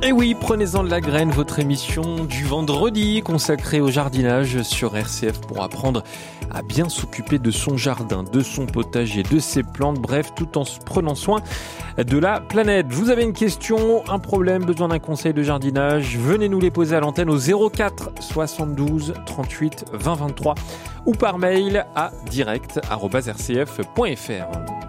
Et oui, prenez-en de la graine, votre émission du vendredi consacrée au jardinage sur RCF pour apprendre à bien s'occuper de son jardin, de son potager, de ses plantes, bref, tout en prenant soin de la planète. Vous avez une question, un problème, besoin d'un conseil de jardinage, venez nous les poser à l'antenne au 04 72 38 20 23 ou par mail à direct.rcf.fr.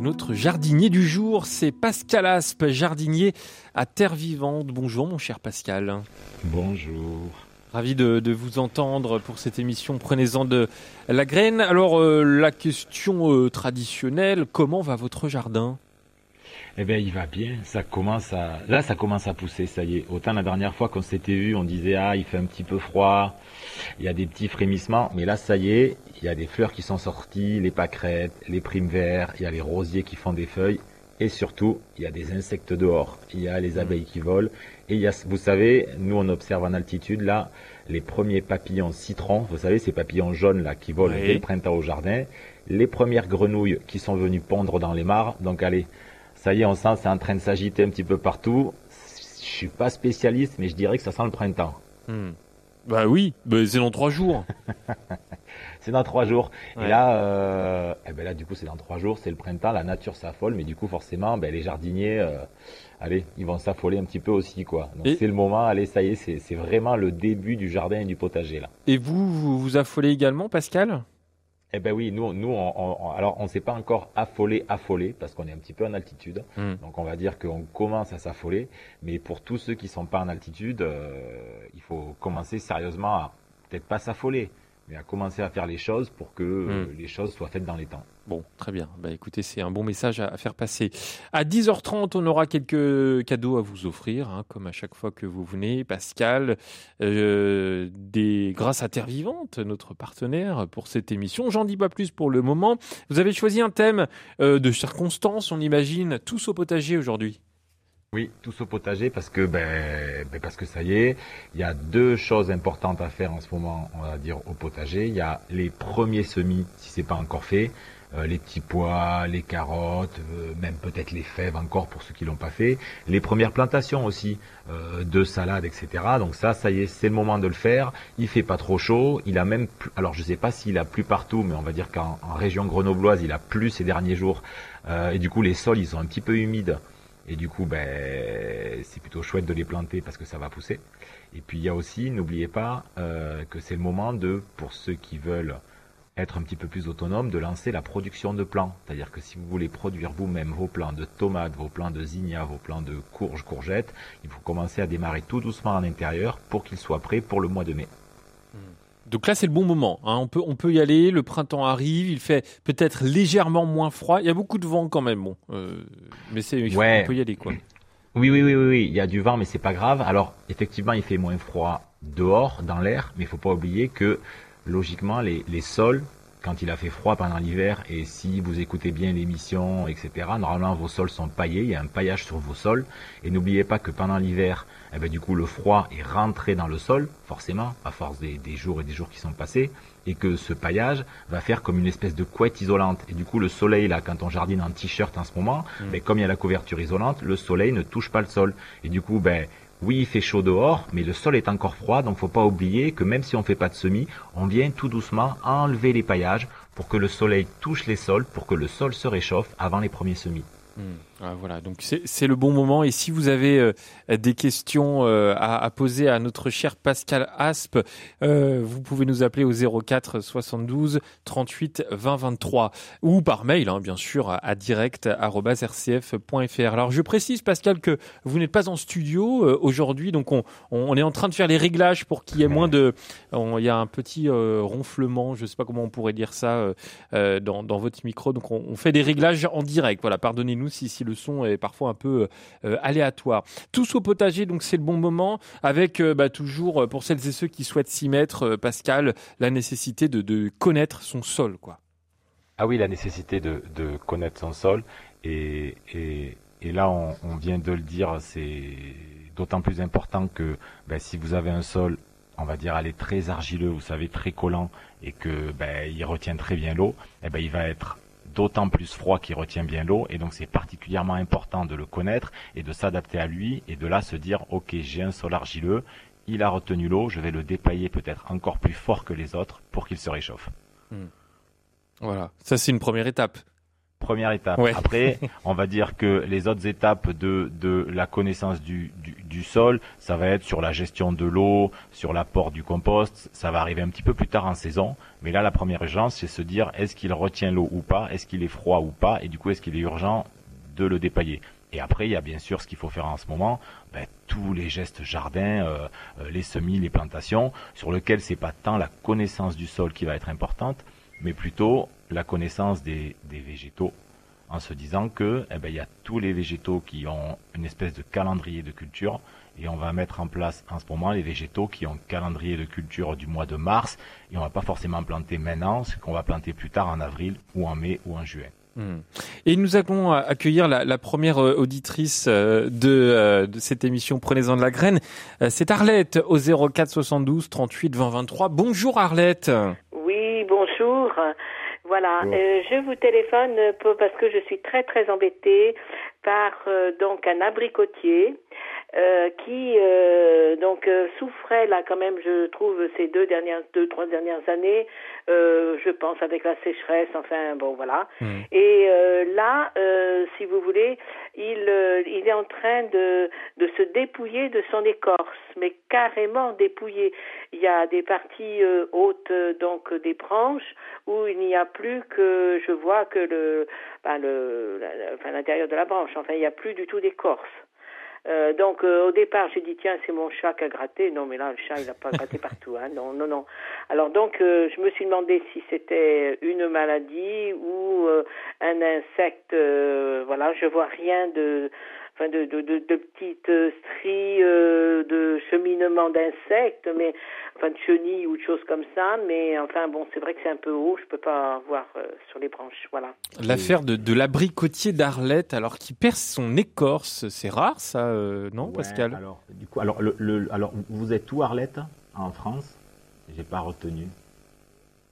Et notre jardinier du jour, c'est Pascal Aspe, jardinier à Terre Vivante. Bonjour mon cher Pascal. Bonjour. Ravi de, vous entendre pour cette émission. Prenez-en de la graine. Alors euh, la question euh, traditionnelle, comment va votre jardin? Eh bien, il va bien. Ça commence à, là, ça commence à pousser. Ça y est. Autant la dernière fois qu'on s'était vu, on disait ah, il fait un petit peu froid. Il y a des petits frémissements. Mais là, ça y est. Il y a des fleurs qui sont sorties, les pâquerettes, les primes verts. Il y a les rosiers qui font des feuilles. Et surtout, il y a des insectes dehors. Il y a les abeilles qui volent. Et il y a, vous savez, nous on observe en altitude là les premiers papillons citrons. Vous savez ces papillons jaunes là qui volent dès le printemps au jardin. Les premières grenouilles qui sont venues pondre dans les mares. Donc allez, ça y est, on sent c'est en train de s'agiter un petit peu partout. Je suis pas spécialiste, mais je dirais que ça sent le printemps. Hmm. Bah oui, bah c'est dans trois jours. c'est dans trois jours. Et là, euh, eh ben là, du coup, c'est dans trois jours, c'est le printemps, la nature s'affole, mais du coup, forcément, ben, les jardiniers, euh, allez, ils vont s'affoler un petit peu aussi, quoi. Donc c'est le moment, allez, ça y est, c'est vraiment le début du jardin et du potager, là. Et vous, vous vous affolez également, Pascal? Eh ben oui, nous, nous, on, alors on ne s'est pas encore affolé, affolé, parce qu'on est un petit peu en altitude. Hmm. Donc on va dire qu'on commence à s'affoler. Mais pour tous ceux qui sont pas en altitude, euh, il faut commencer sérieusement à peut-être pas s'affoler, mais à commencer à faire les choses pour que euh, hmm. les choses soient faites dans les temps. Bon, très bien. Bah, écoutez, c'est un bon message à, faire passer. À 10h30, on aura quelques cadeaux à vous offrir, hein, comme à chaque fois que vous venez. Pascal, euh, des, grâce à Terre Vivante, notre partenaire pour cette émission. J'en dis pas plus pour le moment. Vous avez choisi un thème euh, de circonstance, on imagine, tous au potager aujourd'hui. Oui, tous au potager parce que ben, ben, parce que ça y est, il y a deux choses importantes à faire en ce moment, on va dire au potager. Il y a les premiers semis si c'est pas encore fait, euh, les petits pois, les carottes, euh, même peut-être les fèves encore pour ceux qui l'ont pas fait, les premières plantations aussi euh, de salades, etc. Donc ça, ça y est, c'est le moment de le faire. Il fait pas trop chaud, il a même, alors je sais pas s'il a plu partout, mais on va dire qu'en région grenobloise, il a plu ces derniers jours, et du coup les sols ils sont un petit peu humides. Et du coup, ben, c'est plutôt chouette de les planter parce que ça va pousser. Et puis il y a aussi, n'oubliez pas euh, que c'est le moment de, pour ceux qui veulent être un petit peu plus autonomes, de lancer la production de plants. C'est-à-dire que si vous voulez produire vous-même vos plants de tomates, vos plants de zinnia, vos plants de courges, courgettes, il faut commencer à démarrer tout doucement en intérieur pour qu'ils soient prêts pour le mois de mai. Donc là, c'est le bon moment. Hein. On, peut, on peut y aller. Le printemps arrive. Il fait peut-être légèrement moins froid. Il y a beaucoup de vent quand même. Bon, euh, mais c'est, on peut y aller quoi. Oui, oui, oui, oui, oui. Il y a du vent, mais c'est pas grave. Alors, effectivement, il fait moins froid dehors, dans l'air, mais il faut pas oublier que logiquement, les, les sols quand il a fait froid pendant l'hiver et si vous écoutez bien l'émission, etc., normalement vos sols sont paillés, il y a un paillage sur vos sols. Et n'oubliez pas que pendant l'hiver, eh ben, du coup le froid est rentré dans le sol, forcément, à force des, des, jours et des jours qui sont passés, et que ce paillage va faire comme une espèce de couette isolante. Et du coup le soleil, là, quand on jardine en t-shirt en ce moment, mais mm. ben, comme il y a la couverture isolante, le soleil ne touche pas le sol. Et du coup, ben, oui, il fait chaud dehors, mais le sol est encore froid, donc faut pas oublier que même si on fait pas de semis, on vient tout doucement enlever les paillages pour que le soleil touche les sols, pour que le sol se réchauffe avant les premiers semis. Hmm. Ah, voilà, donc c'est le bon moment. Et si vous avez euh, des questions euh, à, poser à notre cher Pascal Aspe, euh, vous pouvez nous appeler au 04 72 38 20 23 ou par mail, hein, bien sûr, à direct@rcf.fr. Alors je précise, Pascal, que vous n'êtes pas en studio aujourd'hui, donc on, on, est en train de faire les réglages pour qu'il y ait moins de. Il y a un petit ronflement, je ne sais pas comment on pourrait dire ça dans, dans, votre micro, donc on, fait des réglages en direct. Voilà, pardonnez-nous si, si le son est parfois un peu euh, aléatoire. Tous au potager, donc c'est le bon moment, avec euh, bah, toujours, euh, pour celles et ceux qui souhaitent s'y mettre, Pascal, la nécessité de, connaître son sol. quoi. Ah oui, la nécessité de, connaître son sol. Et, là, on, vient de le dire, c'est d'autant plus important que ben, si vous avez un sol, on va dire, aller très argileux, vous savez, très collant, et que ben, il retient très bien l'eau, eh ben, il va être d'autant plus froid qu'il retient bien l'eau et donc c'est particulièrement important de le connaître et de s'adapter à lui et de là se dire ok j'ai un sol argileux il a retenu l'eau je vais le dépailler peut-être encore plus fort que les autres pour qu'il se réchauffe. Voilà, ça c'est une première étape. Première étape. Ouais. après on va dire que les autres étapes de, de la connaissance du, du, du sol ça va être sur la gestion de l'eau sur l'apport du compost. Ça va arriver un petit peu plus tard en saison. Mais là la première urgence c'est se dire est-ce qu'il retient l'eau ou pas? Est-ce qu'il est froid ou pas? Et du coup est-ce qu'il est urgent de le dépailler? Et après, il y a bien sûr ce qu'il faut faire en ce moment, ben, tous les gestes jardin, euh, euh, les semis, les plantations, sur lesquels c'est pas tant la connaissance du sol qui va être importante, mais plutôt la connaissance des, des végétaux, en se disant que eh ben, il y a tous les végétaux qui ont une espèce de calendrier de culture, et on va mettre en place en ce moment les végétaux qui ont un calendrier de culture du mois de mars, et on va pas forcément planter maintenant, ce qu'on va planter plus tard en avril ou en mai ou en juin. Hmm. Et nous allons euh, accueillir la, la première euh, auditrice euh, de, de cette émission Prenez-en de la graine. C'est Arlette au 04 72 38 20 23. Bonjour Arlette. Oui, bonjour. Voilà, euh, je vous téléphone pour- parce que je suis très très embêtée par euh, donc un abricotier euh, qui euh, donc euh, souffrait là quand même, je trouve ces deux dernières deux trois dernières années, euh, je pense avec la sécheresse, enfin bon voilà. Hmm. Et euh, là, euh, si vous voulez, il il est en train de de se dépouiller de son écorce, mais carrément dépouillé. Il y a des parties euh, hautes donc des branches où il n'y a plus que je vois que le ben, le l'intérieur de la branche. Enfin, il n'y a plus du tout d'écorce. Euh, donc euh, au départ j'ai dit tiens c'est mon chat qui a gratté. Non mais là le chat il n'a pas gratté partout hein. Non non non. Alors donc euh, je me suis demandé si c'était une maladie ou euh, un insecte euh, voilà je vois rien de enfin de de, de, de petites euh, stries euh, de cheminement d'insectes mais enfin de chenilles ou de choses comme ça mais enfin bon c'est vrai que c'est un peu haut je peux pas voir euh, sur les branches voilà. L'affaire de, de l'abricotier d'Arlette, alors qui perce son écorce, c'est rare ça, euh, non Ouais, Pascal? alors, du coup, alors, le, le- alors, vous êtes où, Arlette, en France? J'ai pas retenu.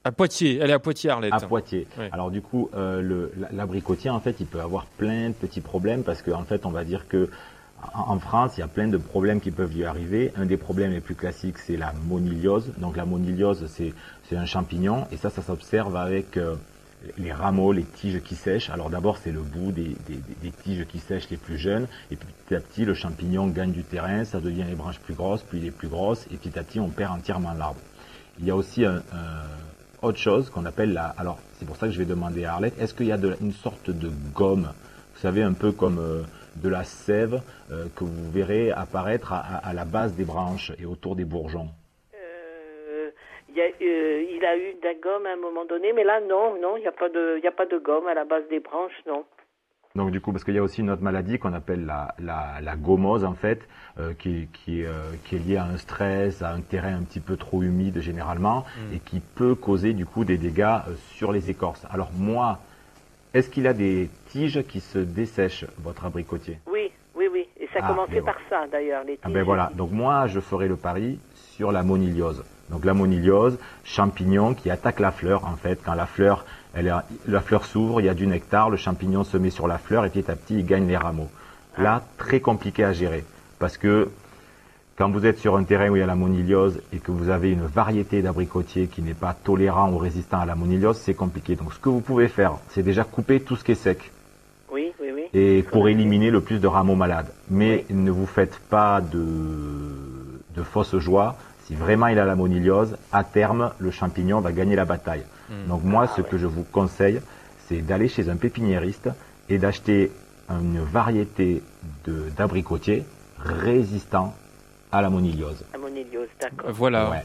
À Poitiers, elle est à Poitiers Arlette. À Poitiers. Alors, du coup, euh, l'abricotier, en fait, il peut avoir plein de petits problèmes parce qu'en en fait, on va dire que en, France, il y a plein de problèmes qui peuvent lui arriver. Un des problèmes les plus classiques, c'est la moniliose. Donc, la moniliose, c'est un champignon et ça, ça s'observe avec euh, les rameaux, les tiges qui sèchent. Alors d'abord, c'est le bout des, des- des- des tiges qui sèchent les plus jeunes, et puis petit à petit, le champignon gagne du terrain, ça devient les branches plus grosses, puis les plus grosses, et petit à petit, on perd entièrement l'arbre. Il y a aussi un, un- autre chose qu'on appelle la. Alors, c'est pour ça que je vais demander à Arlette, est-ce qu'il y a une sorte de gomme, vous savez, un peu comme euh, de la sève euh, que vous verrez apparaître à, la base des branches et autour des bourgeons? Euh, il, y a, il a eu de la gomme à un moment donné, mais là non, non, il n'y a a pas de gomme à la base des branches, non. Donc du coup, parce qu'il y a aussi une autre maladie qu'on appelle la, la, la gomose en fait, euh, qui, qui, est, euh, qui est liée à un stress, à un terrain un petit peu trop humide généralement, et qui peut causer du coup des dégâts euh, sur les écorces. Alors moi, est-ce qu'il a des tiges qui se dessèchent, votre abricotier? Oui, oui, oui. Et ça Ah, commençait mais par ça d'ailleurs, les Ah tiges. ben voilà, donc moi je ferai le pari sur la moniliose. Donc la moniliose, champignon qui attaque la fleur en fait. Quand la fleur, elle la fleur s'ouvre, il y a du nectar, le champignon se met sur la fleur et petit à petit il gagne les rameaux. Là, très compliqué à gérer parce que quand vous êtes sur un terrain où il y a la moniliose et que vous avez une variété d'abricotiers qui n'est pas tolérant ou résistant à la moniliose, c'est compliqué. Donc ce que vous pouvez faire, c'est déjà couper tout ce qui est sec Oui, oui, oui. et pour éliminer le plus de rameaux malades. Mais ne vous faites pas de, de fausses joies. Si vraiment il a la moniliose, à terme, le champignon va gagner la bataille. Donc moi, ce que je vous conseille, c'est d'aller chez un pépiniériste et d'acheter une variété de- d'abricotiers résistants à la moniliose. La moniliose, d'accord. Voilà. Ouais.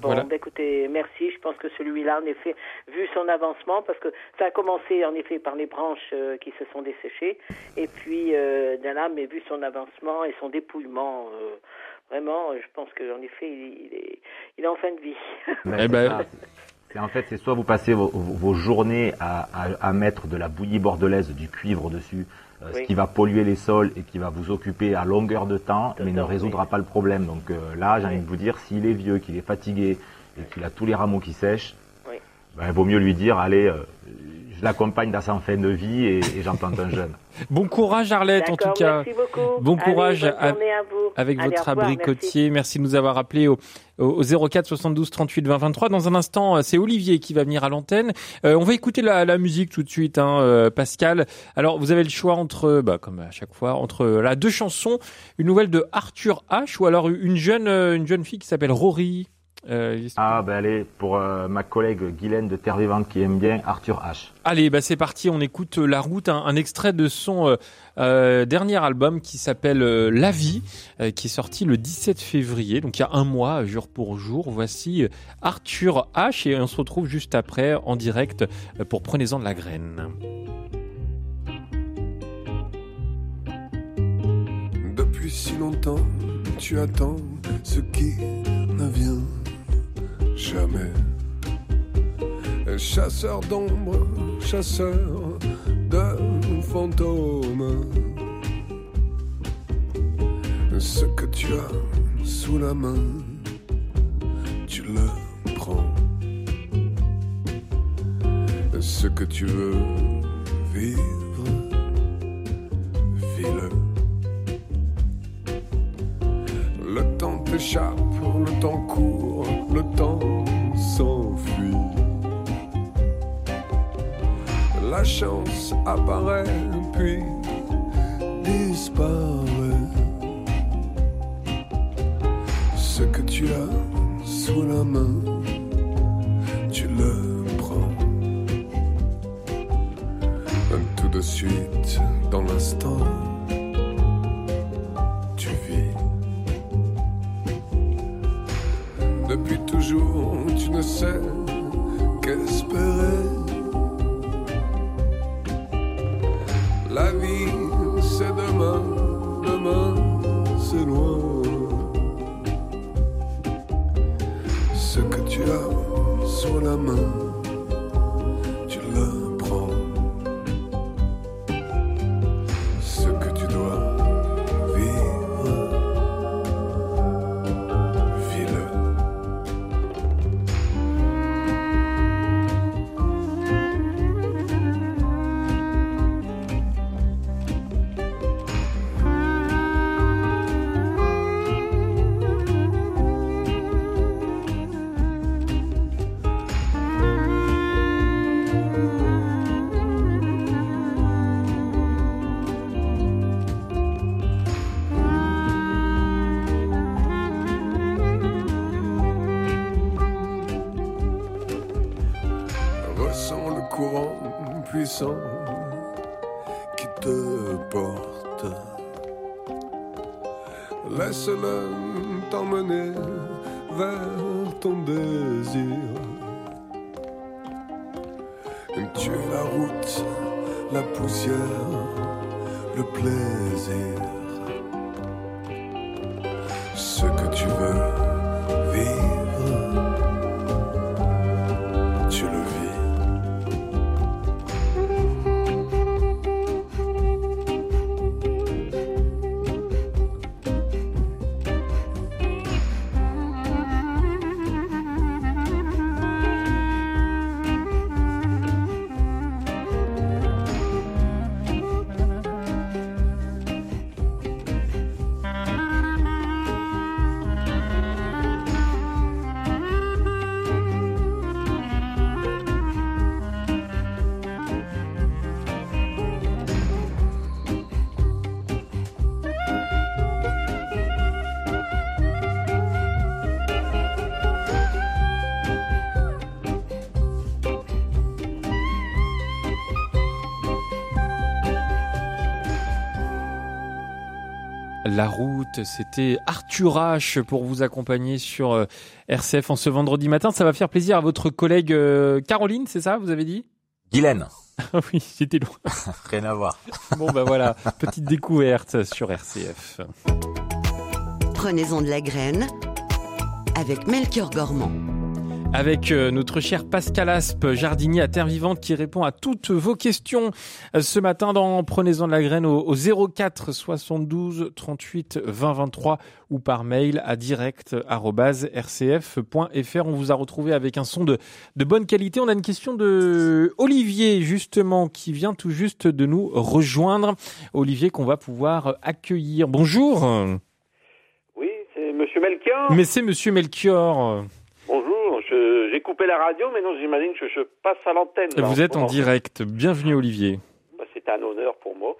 Bon, Voilà. bah, écoutez, merci. Je pense que celui-là, en effet, vu son avancement, parce que ça a commencé en effet par les branches euh, qui se sont desséchées, et puis euh, là, mais vu son avancement et son dépouillement, euh, vraiment, je pense qu'en effet, il, il est, il est en fin de vie. Ben, Eh ben- en fait, c'est soit vous passez vos, journées à, à- à mettre de la bouillie bordelaise, du cuivre dessus, euh, Oui. ce qui va polluer les sols et qui va vous occuper à longueur de temps, mais ne résoudra oui. pas le problème. Donc euh, là, j'ai envie de vous dire, s'il est vieux, qu'il est fatigué et qu'il a tous les rameaux qui sèchent, ben, il vaut mieux lui dire, allez, euh, l'accompagne dans sa fin de vie et, et j'en plante un jeune. Bon courage Arlette en tout cas. merci beaucoup. Bon courage bonne à- journée à vous. avec Allez, votre revoir, abricotier. Merci. de nous avoir appelé au, au 04 72 38 20 23. Dans un instant, euh, c'est Olivier qui va venir à l'antenne. Euh, on va écouter la, la musique tout de suite, hein, euh, Pascal. Alors, vous avez le choix entre, bah, comme à chaque fois, entre là deux chansons, une nouvelle de Arthur H ou alors une jeune, une jeune fille qui s'appelle Rory. Euh, Ah ben allez, pour euh, ma collègue Guylaine de Terre Vivante qui aime bien Arthur H. Allez, bah c'est parti, on écoute euh, La Route, un, un extrait de son euh, euh, dernier album qui s'appelle euh, La Vie, euh, qui est sorti le 17 février, donc il y a un mois, jour pour jour. Voici Arthur H et on se retrouve juste après en direct pour Prenez-en de la graine. Depuis si longtemps, tu attends ce qui ne vient jamais. Chasseur d'ombre, chasseur de fantômes. Ce que tu as sous la main, tu le prends. Ce que tu veux vivre, vis-le. T'échappe, le temps court, le temps s'enfuit. La chance apparaît puis disparaît. Ce que tu as sous la main, tu le prends. Tout de suite, dans l'instant, Toujours, tu ne sais qu'espérer. La vie, c'est demain, demain, c'est loin. Ce que tu as sur la main, la poussière, le plaisir. La route, c'était Arthur H pour vous accompagner sur euh, RCF en ce vendredi matin. Ça va faire plaisir à votre collègue euh, Caroline, c'est ça, vous avez dit? Guylaine, Ah oui, j'étais loin. rien à voir. Bon bah voilà, petite découverte sur RCF. Prenez-en de la graine avec Melchior Gormand. Avec euh, notre cher Pascal Aspe, jardinier à Terre Vivante, qui répond à toutes vos questions euh, ce matin dans Prenez-en de la graine au, au 04 72 38 20 23 ou par mail à direct@rcf.fr. On vous a retrouvé avec un son de, de bonne qualité. On a une question de Olivier, justement, qui vient tout juste de nous rejoindre. Olivier qu'on va pouvoir accueillir. Bonjour. Oui, c'est Monsieur Melchior. Mais c'est Monsieur Melchior. J'ai coupé la radio, mais non, j'imagine que je passe à l'antenne. Vous êtes en direct. Bienvenue Olivier. Bah, c'est un honneur pour moi.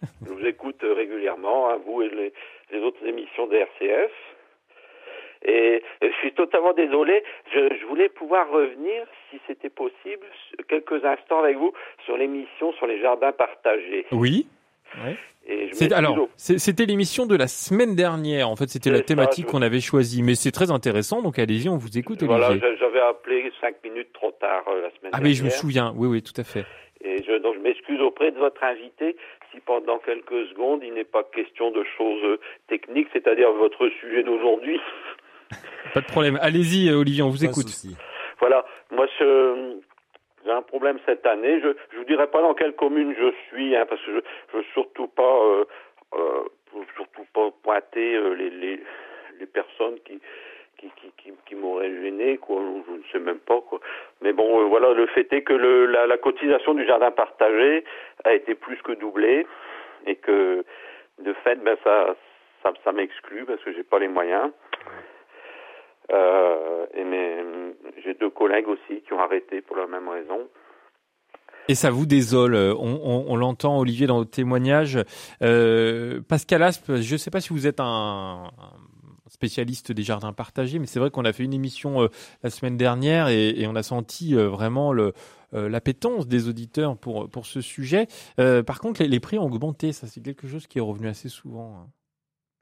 je vous écoute euh, régulièrement, hein, vous et les, les autres émissions de RCF. Et, et je suis totalement désolé. Je, je voulais pouvoir revenir, si c'était possible, quelques instants avec vous sur l'émission sur les jardins partagés. Oui. Et m'excuse alors, c'était l'émission de la semaine dernière. En fait, c'était la thématique qu'on avait choisie. Mais c'est très intéressant. Donc, allez-y, on vous écoute, Voilà, j'avais appelé cinq minutes trop tard euh, la semaine Ah, dernière. mais je me souviens. Oui, oui, tout à fait. Et je, donc je m'excuse auprès de votre invité si pendant quelques secondes il n'est pas question de choses euh, techniques, c'est-à-dire votre sujet d'aujourd'hui. Pas de problème. Allez-y, Olivier, on vous Pas écoute. souci. Voilà, moi je- j'ai un problème cette année. Je je vous dirai pas dans quelle commune je suis, hein, parce que je je veux surtout pas euh, euh, surtout pas pointer euh, les, les les personnes qui qui qui qui, qui m'auraient gêné quoi. Je ne sais même pas quoi. Mais bon, voilà, le fait est que le, la, la cotisation du jardin partagé a été plus que doublée et que de fait, ben ça ça, ça m'exclut parce que j'ai pas les moyens. Euh, et mes, j'ai deux collègues aussi qui ont arrêté pour la même raison. Et ça vous désole. euh, On, on- on l'entend, Olivier, dans votre témoignage. Euh, Pascal Aspe, je ne sais pas si vous êtes un, un spécialiste des jardins partagés, mais c'est vrai qu'on a fait une émission euh, la semaine dernière et, et on a senti euh, vraiment le, euh, l'appétence des auditeurs pour, pour ce sujet. Euh, par contre, les, les prix ont augmenté. Ça, c'est quelque chose qui est revenu assez souvent. hein.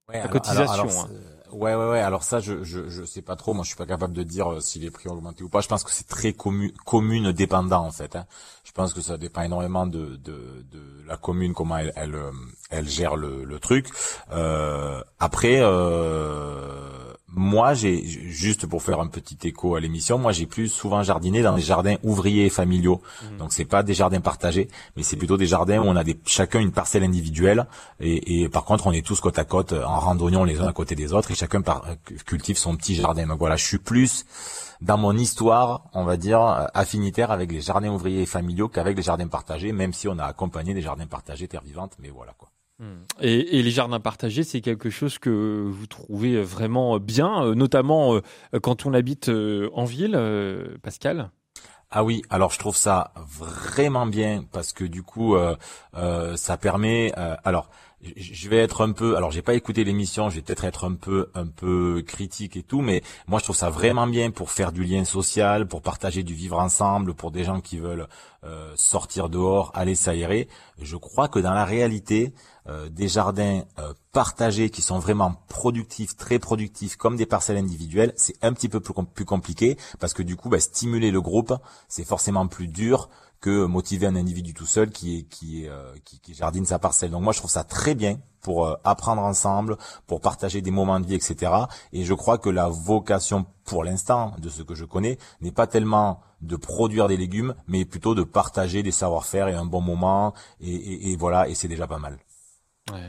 Ouais, La cotisation, hein. Ouais, ouais, ouais. Alors ça, je, je, je sais pas trop. Moi, je suis pas capable de dire euh, si les prix ont augmenté ou pas. Je pense que c'est très commu commune dépendant en fait. hein. Je pense que ça dépend énormément de, de, de la commune comment elle, elle, euh, elle gère le, le truc. Euh, après, euh, moi, j'ai juste pour faire un petit écho à l'émission, moi, j'ai plus souvent jardiné dans des jardins ouvriers et familiaux. Donc c'est pas des jardins partagés, mais c'est plutôt des jardins où on a des, chacun une parcelle individuelle et, et par contre on est tous côte à côte euh, en randonnion les uns à côté des autres et chacun par- euh, cultive son petit jardin. Donc voilà, je suis plus dans mon histoire, on va dire, euh, affinitaire avec les jardins ouvriers et familiaux qu'avec les jardins partagés, même si on a accompagné des jardins partagés terre vivante, mais voilà quoi. Et, et les jardins partagés, c'est quelque chose que vous trouvez vraiment bien, euh, notamment euh, quand on habite euh, en ville, Pascal? Ah oui, alors je trouve ça vraiment bien parce que du coup, euh, ça permet. euh, alors, je vais être un peu. Alors, j'ai pas écouté l'émission, je vais peut-être être un peu, un peu critique et tout, mais moi, je trouve ça vraiment bien pour faire du lien social, pour partager du vivre ensemble, pour des gens qui veulent euh, sortir dehors, aller s'aérer. Je crois que dans la réalité, euh, des jardins euh, partagés qui sont vraiment productifs, très productifs, comme des parcelles individuelles, c'est un petit peu plus, com- plus compliqué parce que du coup, bah, stimuler le groupe, c'est forcément plus dur que motiver un individu tout seul qui est qui est euh, qui, qui jardine sa parcelle. Donc moi, je trouve ça très bien pour euh, apprendre ensemble, pour partager des moments de vie, etc. Et je crois que la vocation, pour l'instant, de ce que je connais, n'est pas tellement de produire des légumes, mais plutôt de partager des savoir-faire et un bon moment. Et, et- et voilà, et c'est déjà pas mal.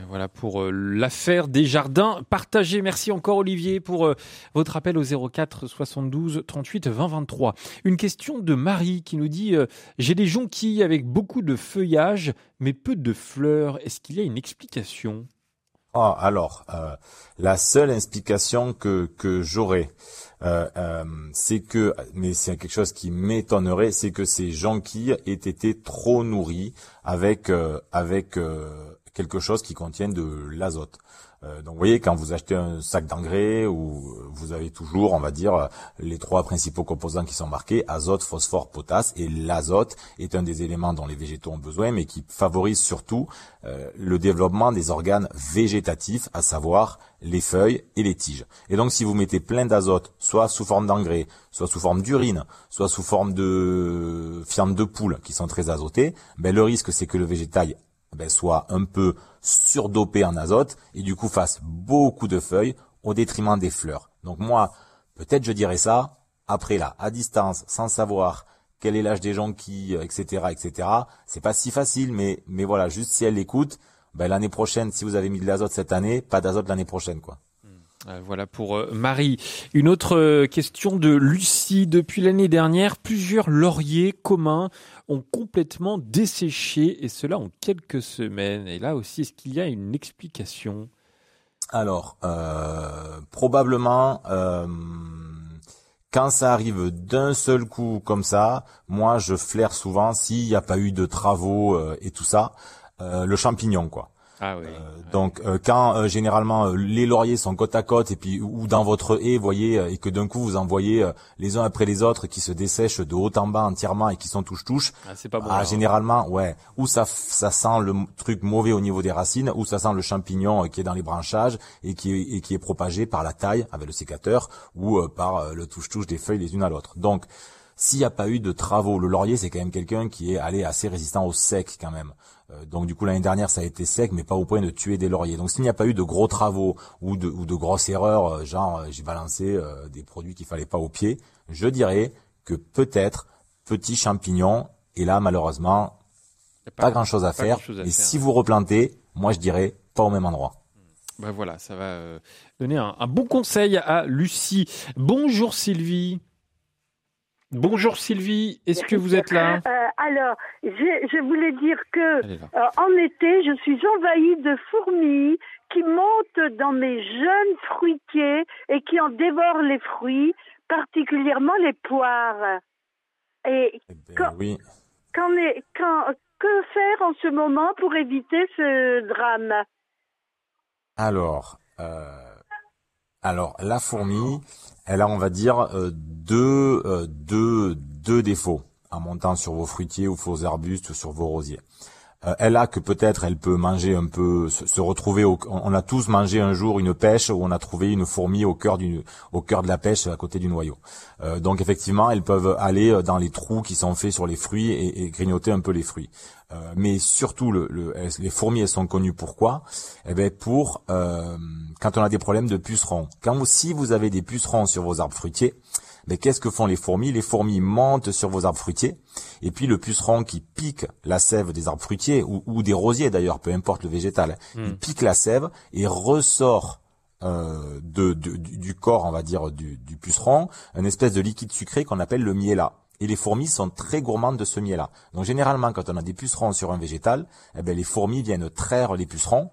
Voilà pour euh, l'affaire des jardins partagés. Merci encore Olivier pour euh, votre appel au 04 72 38 20 23. Une question de Marie qui nous dit euh, j'ai des jonquilles avec beaucoup de feuillage mais peu de fleurs. Est-ce qu'il y a une explication? Ah, alors, la seule explication que, que j'aurais, c'est que, mais c'est quelque chose qui m'étonnerait, c'est que ces jonquilles aient été trop nourries avec avec quelque chose qui contienne de l'azote. Euh, donc vous voyez quand vous achetez un sac d'engrais où vous avez toujours, on va dire, euh, les trois principaux composants qui sont marqués azote, phosphore, potasse. Et l'azote est un des éléments dont les végétaux ont besoin, mais qui favorise surtout euh, le développement des organes végétatifs, à savoir les feuilles et les tiges. Et donc si vous mettez plein d'azote, soit sous forme d'engrais, soit sous forme d'urine, soit sous forme de fientes de poule qui sont très azotées, ben le risque c'est que le végétal ben, soit un peu surdopé en azote et du coup fasse beaucoup de feuilles au détriment des fleurs. Donc moi, peut-être je dirais ça, Après là, à distance, sans savoir quel est l'âge des gens qui, etc., etc. C'est pas si facile, mais mais voilà, juste si elle l'écoute, ben l'année prochaine, si vous avez mis de l'azote cette année, pas d'azote l'année prochaine, quoi. Euh, voilà pour euh, Marie. Une autre euh, question de Lucie. Depuis l'année dernière, plusieurs lauriers communs ont complètement desséché et cela en quelques semaines. Et là aussi, est-ce qu'il y a une explication? Alors, probablement, quand ça arrive d'un seul coup comme ça, moi je flaire souvent s'il n'y a pas eu de travaux et tout ça, le champignon quoi. Ah oui. Euh, donc euh, quand euh, généralement les lauriers sont côte à côte et puis ou dans votre haie, voyez, et que d'un coup vous en voyez les uns après les autres qui se dessèchent de haut en bas entièrement et qui sont touche touche. Ah, c'est pas bon. Ah, généralement, ouais. Ou ça ça sent le truc mauvais au niveau des racines, ou ça sent le champignon qui est dans les branchages et qui est, et qui est propagé par la taille avec le sécateur ou par le touche touche des feuilles les unes à l'autre. Donc s'il n'y a pas eu de travaux, le laurier c'est quand même quelqu'un qui est allé assez résistant au sec quand même. Euh, donc du coup l'année dernière ça a été sec, mais pas au point de tuer des lauriers. Donc s'il n'y a pas eu de gros travaux ou de, ou de grosses erreurs, euh, genre euh, j'ai balancé des produits qu'il fallait pas au pied, je dirais que peut-être petit champignon. Et là malheureusement pas, grand chose à faire. et si vous replantez, moi je dirais pas au même endroit. Ben voilà, ça va donner un, un bon conseil à Lucie. Bonjour Sylvie. Bonjour Sylvie, est-ce que vous êtes là? Euh, Alors, je, je, voulais dire que euh, en été, je suis envahie de fourmis qui montent dans mes jeunes fruitiers et qui en dévorent les fruits, particulièrement les poires. Et eh ben oui. quand, quand, que faire en ce moment pour éviter ce drame? Alors, euh, alors la fourmi, elle a, on va dire, euh, deux, euh, deux, deux défauts en montant sur vos fruitiers ou vos arbustes ou sur vos rosiers. Euh, elle a que peut-être elle peut manger un peu, se, retrouver. on a tous mangé un jour une pêche où on a trouvé une fourmi au cœur du, au cœur de la pêche à côté du noyau. donc effectivement, elles peuvent aller dans les trous qui sont faits sur les fruits et grignoter un peu les fruits. Euh, mais surtout le, le, les fourmis elles sont connues pourquoi Eh ben pour euh, quand on a des problèmes de pucerons. Quand si vous avez des pucerons sur vos arbres fruitiers, mais qu'est-ce que font les fourmis? Les fourmis montent sur vos arbres fruitiers, et puis le puceron qui pique la sève des arbres fruitiers, ou, ou des rosiers d'ailleurs, peu importe le végétal, hmm. il pique la sève et ressort euh, de, du, corps, on va dire, du, du puceron, une espèce de liquide sucré qu'on appelle le miela. Et les fourmis sont très gourmandes de ce miel-là. Donc généralement, quand on a des pucerons sur un végétal, eh ben, les fourmis viennent traire les pucerons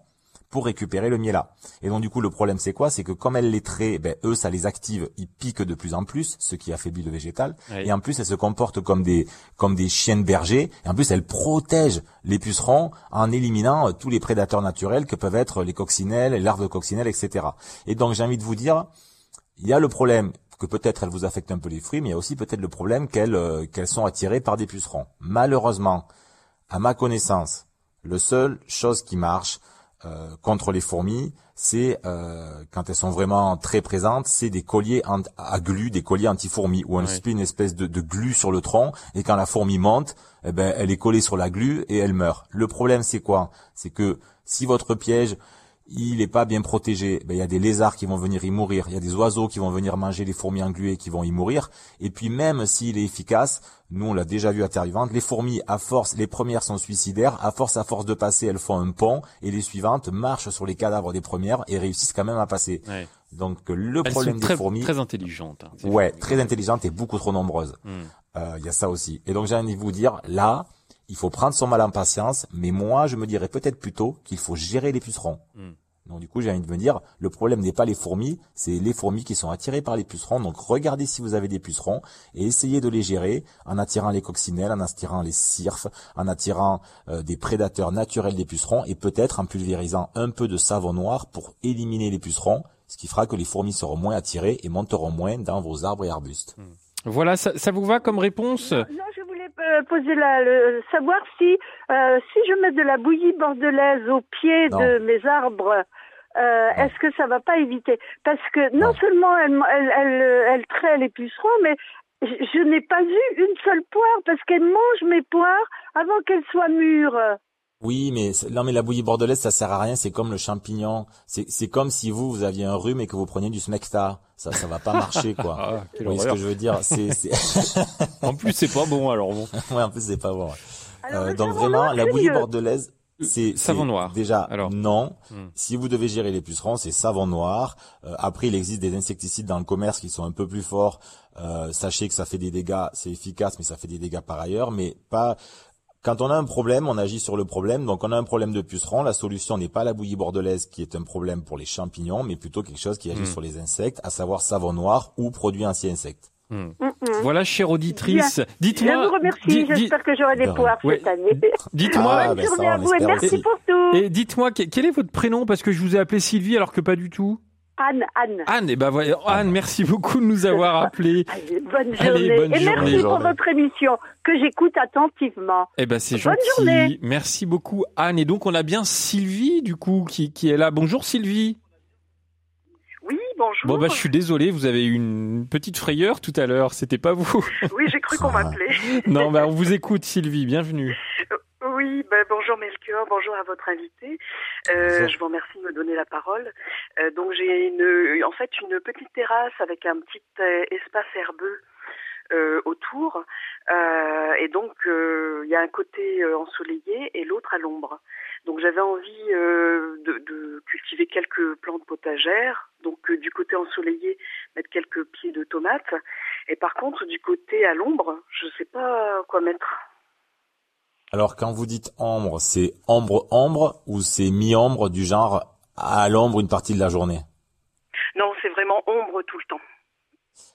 pour récupérer le miel-là. Et donc du coup, le problème c'est quoi? C'est que comme elles les traient, eh ben, eux, ça les active, ils piquent de plus en plus, ce qui affaiblit le végétal. Et en plus, elles se comportent comme des comme des chiens de berger. Et en plus, elles protègent les pucerons en éliminant euh, tous les prédateurs naturels que peuvent être les coccinelles, les larves de coccinelles, etc. Et donc j'ai envie de vous dire, il y a le problème que peut-être elles vous affectent un peu les fruits, mais il y a aussi peut-être le problème qu'elles euh, qu'elles sont attirées par des pucerons. Malheureusement, à ma connaissance, le seul chose qui marche euh, contre les fourmis, c'est euh, quand elles sont vraiment très présentes, c'est des colliers à glu, des colliers anti-fourmis, où on se une espèce de, de, glu sur le tronc, et quand la fourmi monte, eh ben, elle est collée sur la glu et elle meurt. Le problème, c'est quoi? C'est que si votre piège il n'est pas bien protégé, ben, il y a des lézards qui vont venir y mourir, il y a des oiseaux qui vont venir manger les fourmis engluées qui vont y mourir, et puis même s'il est efficace, nous on l'a déjà vu à Terre Vivante, les fourmis à force, les premières sont suicidaires, à force à force de passer, elles font un pont, et les suivantes marchent sur les cadavres des premières et réussissent quand même à passer. Donc le problème des fourmis, très intelligentes, hein, ouais, très intelligentes et beaucoup trop nombreuses. Hmm. Euh, il y a ça aussi. Et donc j'ai envie de vous dire, là, il faut prendre son mal en patience, mais moi, je me dirais peut-être plutôt qu'il faut gérer les pucerons. Hmm. Donc du coup, j'ai envie de me dire, le problème n'est pas les fourmis, c'est les fourmis qui sont attirées par les pucerons. Donc regardez si vous avez des pucerons et essayez de les gérer en attirant les coccinelles, en attirant les cirfes, en attirant euh, des prédateurs naturels des pucerons et peut-être en pulvérisant un peu de savon noir pour éliminer les pucerons, ce qui fera que les fourmis seront moins attirées et monteront moins dans vos arbres et arbustes. Hmm. Voilà, ça, ça, vous va comme réponse? Non, je voulais poser la, le, savoir si euh, si je mets de la bouillie bordelaise au pied de mes arbres, euh, est-ce que ça va pas éviter? Parce que non, seulement elle, elle, elle, elle traite les pucerons, mais je, je n'ai pas vu une seule poire parce qu'elle mange mes poires avant qu'elles soient mûres. Oui, mais non, mais la bouillie bordelaise, ça sert à rien. C'est comme le champignon. C'est c'est comme si vous vous aviez un rhume et que vous preniez du smecta. Ça ça va pas marcher quoi. Ah, vous quelle voyez ce que je veux dire? C'est c'est En plus, c'est pas bon, alors bon. ouais, en plus c'est pas bon. Alors, Euh, donc savon vraiment, noir, la bouillie mieux. bordelaise, c'est savon noir. Déjà, Alors. non. Hmm. Si vous devez gérer les pucerons, c'est savon noir. Euh, après, il existe des insecticides dans le commerce qui sont un peu plus forts. Euh, sachez que ça fait des dégâts, c'est efficace, mais ça fait des dégâts par ailleurs. Mais pas. Quand on a un problème, on agit sur le problème. Donc, on a un problème de puceron. La solution n'est pas la bouillie bordelaise, qui est un problème pour les champignons, mais plutôt quelque chose qui agit Hmm. sur les insectes, à savoir savon noir ou produit anti-insectes. Mm, mm. Voilà, chère auditrice. Je Dites-moi. vous remercie. J'espère que j'aurai des De poires Ouais. cette année. Dites-moi. Ah, Bonne ben et merci aussi. pour tout. Et dites-moi, que- quel est votre prénom? Parce que je vous ai appelé Sylvie alors que pas du tout. Anne, Anne. Anne, et ben voilà. Anne, merci beaucoup de nous avoir appelés. Bonne Allez, journée. bonne et journée. merci pour votre émission que j'écoute attentivement. Eh ben c'est Bonne gentil. journée. Merci beaucoup Anne. Et donc on a bien Sylvie du coup qui, qui est là. Bonjour Sylvie. Oui, bonjour. Bon bah je suis désolé, vous avez eu une petite frayeur tout à l'heure. C'était pas vous. Oui, j'ai cru qu'on m'appelait. non, bah on vous écoute Sylvie. Bienvenue. Oui, ben, bonjour Melchior, bonjour à votre invité. Euh, je vous remercie de me donner la parole. Euh, donc j'ai une, en fait une petite terrasse avec un petit euh, espace herbeux euh, autour, Euh, et donc euh, il y a un côté ensoleillé et l'autre à l'ombre. Donc j'avais envie euh, de, de cultiver quelques plantes potagères. Donc du côté ensoleillé, mettre quelques pieds de tomates. Et par contre du côté à l'ombre, je sais pas quoi mettre. Alors, quand vous dites ombre, c'est ombre-ombre ou c'est mi-ombre du genre à l'ombre une partie de la journée? Non, c'est vraiment ombre tout le temps.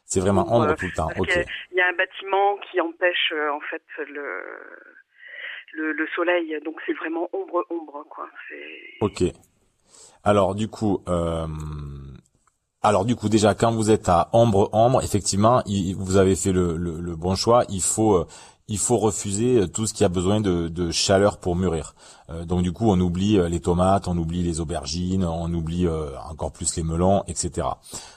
C'est vraiment Ombre, ombre tout le temps. Parce Ok. qu'il y a un bâtiment qui empêche euh, en fait le, le le soleil, donc c'est vraiment ombre ombre quoi. Ok. Alors du coup, euh, alors du coup déjà quand vous êtes à ombre ombre, effectivement, il- vous avez fait le, le- le bon choix. Il faut euh, il faut refuser tout ce qui a besoin de, chaleur pour mûrir. Euh, donc du coup, on oublie euh, les tomates, on oublie les aubergines, on oublie euh, encore plus les melons, etc.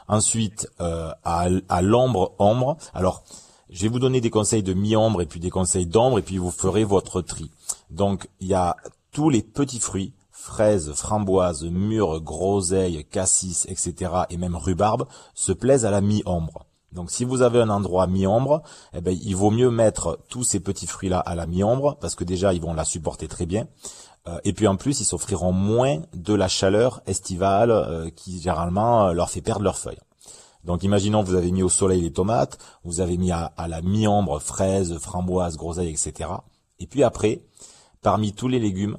Ensuite, euh, à, à l'ombre ombre. Alors je vais vous donner des conseils de mi-ombre et puis des conseils d'ombre et puis vous ferez votre tri. Donc il y a tous les petits fruits, fraises, framboises, mûres, groseilles, cassis, etc. et même rhubarbe se plaisent à la mi-ombre. Donc si vous avez un endroit mi-ombre, eh ben, il vaut mieux mettre tous ces petits fruits-là à la mi-ombre parce que déjà ils vont la supporter très bien. Euh, et puis en plus, ils s'offriront moins de la chaleur estivale euh, qui généralement euh, leur fait perdre leurs feuilles. Donc imaginons vous avez mis au soleil les tomates, vous avez mis à, la mi-ombre fraises, framboises, groseilles, etc. Et puis après, parmi tous les légumes,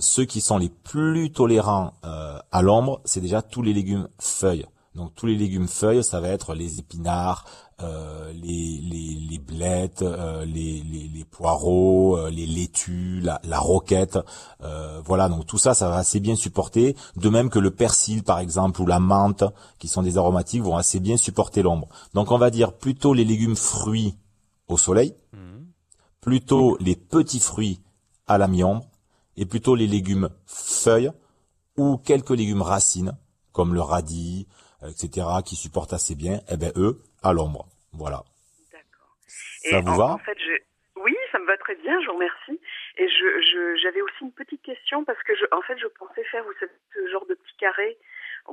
ceux qui sont les plus tolérants à l'ombre, c'est déjà tous les légumes feuilles. Donc tous les légumes feuilles, ça va être les épinards, euh, les, les, les blettes, euh, les, les, les poireaux, euh, les laitues, la, la roquette. euh, voilà, donc tout ça, ça va assez bien supporter. De même que le persil, par exemple, ou la menthe, qui sont des aromatiques, vont assez bien supporter l'ombre. Donc on va dire plutôt les légumes fruits au soleil, plutôt les petits fruits à la mi-ombre, et plutôt les légumes feuilles ou quelques légumes racines, comme le radis, etc., qui supportent assez bien, eh ben eux, à l'ombre. Voilà. d'accord. Ça Et vous en, va? en fait, je... oui, ça me va très bien, je vous remercie. Et je je- j'avais aussi une petite question parce que je, en fait, je pensais faire, vous savez, ce genre de petits carrés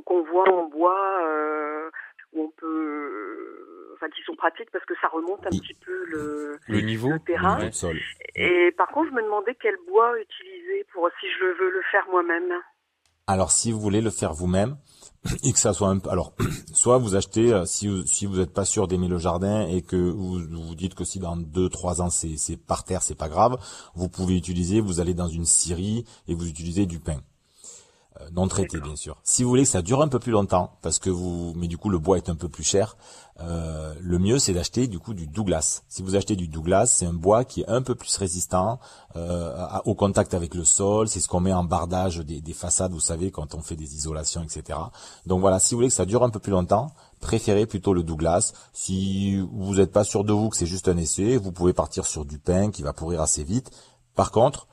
qu'on voit en bois. Euh, où on peut, enfin, qui sont pratiques parce que ça remonte un Oui. petit peu le, Le niveau. le terrain. De sol. Et par contre, je me demandais quel bois utiliser pour si je veux le faire moi-même. Alors, si vous voulez le faire vous-même, et que ça soit un peu, alors, soit vous achetez, euh, si vous, si vous n'êtes pas sûr d'aimer le jardin et que vous vous dites que si dans deux, trois ans c'est, c'est par terre, c'est pas grave, vous pouvez utiliser, vous allez dans une scierie et vous utilisez du pain. Euh, non traité bien sûr. Si vous voulez que ça dure un peu plus longtemps, parce que vous, mais du coup le bois est un peu plus cher, euh, le mieux c'est d'acheter du coup du Douglas. Si vous achetez du Douglas, c'est un bois qui est un peu plus résistant euh, au contact avec le sol. C'est ce qu'on met en bardage des, des façades, vous savez, quand on fait des isolations, etc. Donc voilà, si vous voulez que ça dure un peu plus longtemps, préférez plutôt le Douglas. Si vous n'êtes pas sûr de vous que c'est juste un essai, vous pouvez partir sur du pain qui va pourrir assez vite. Par contre,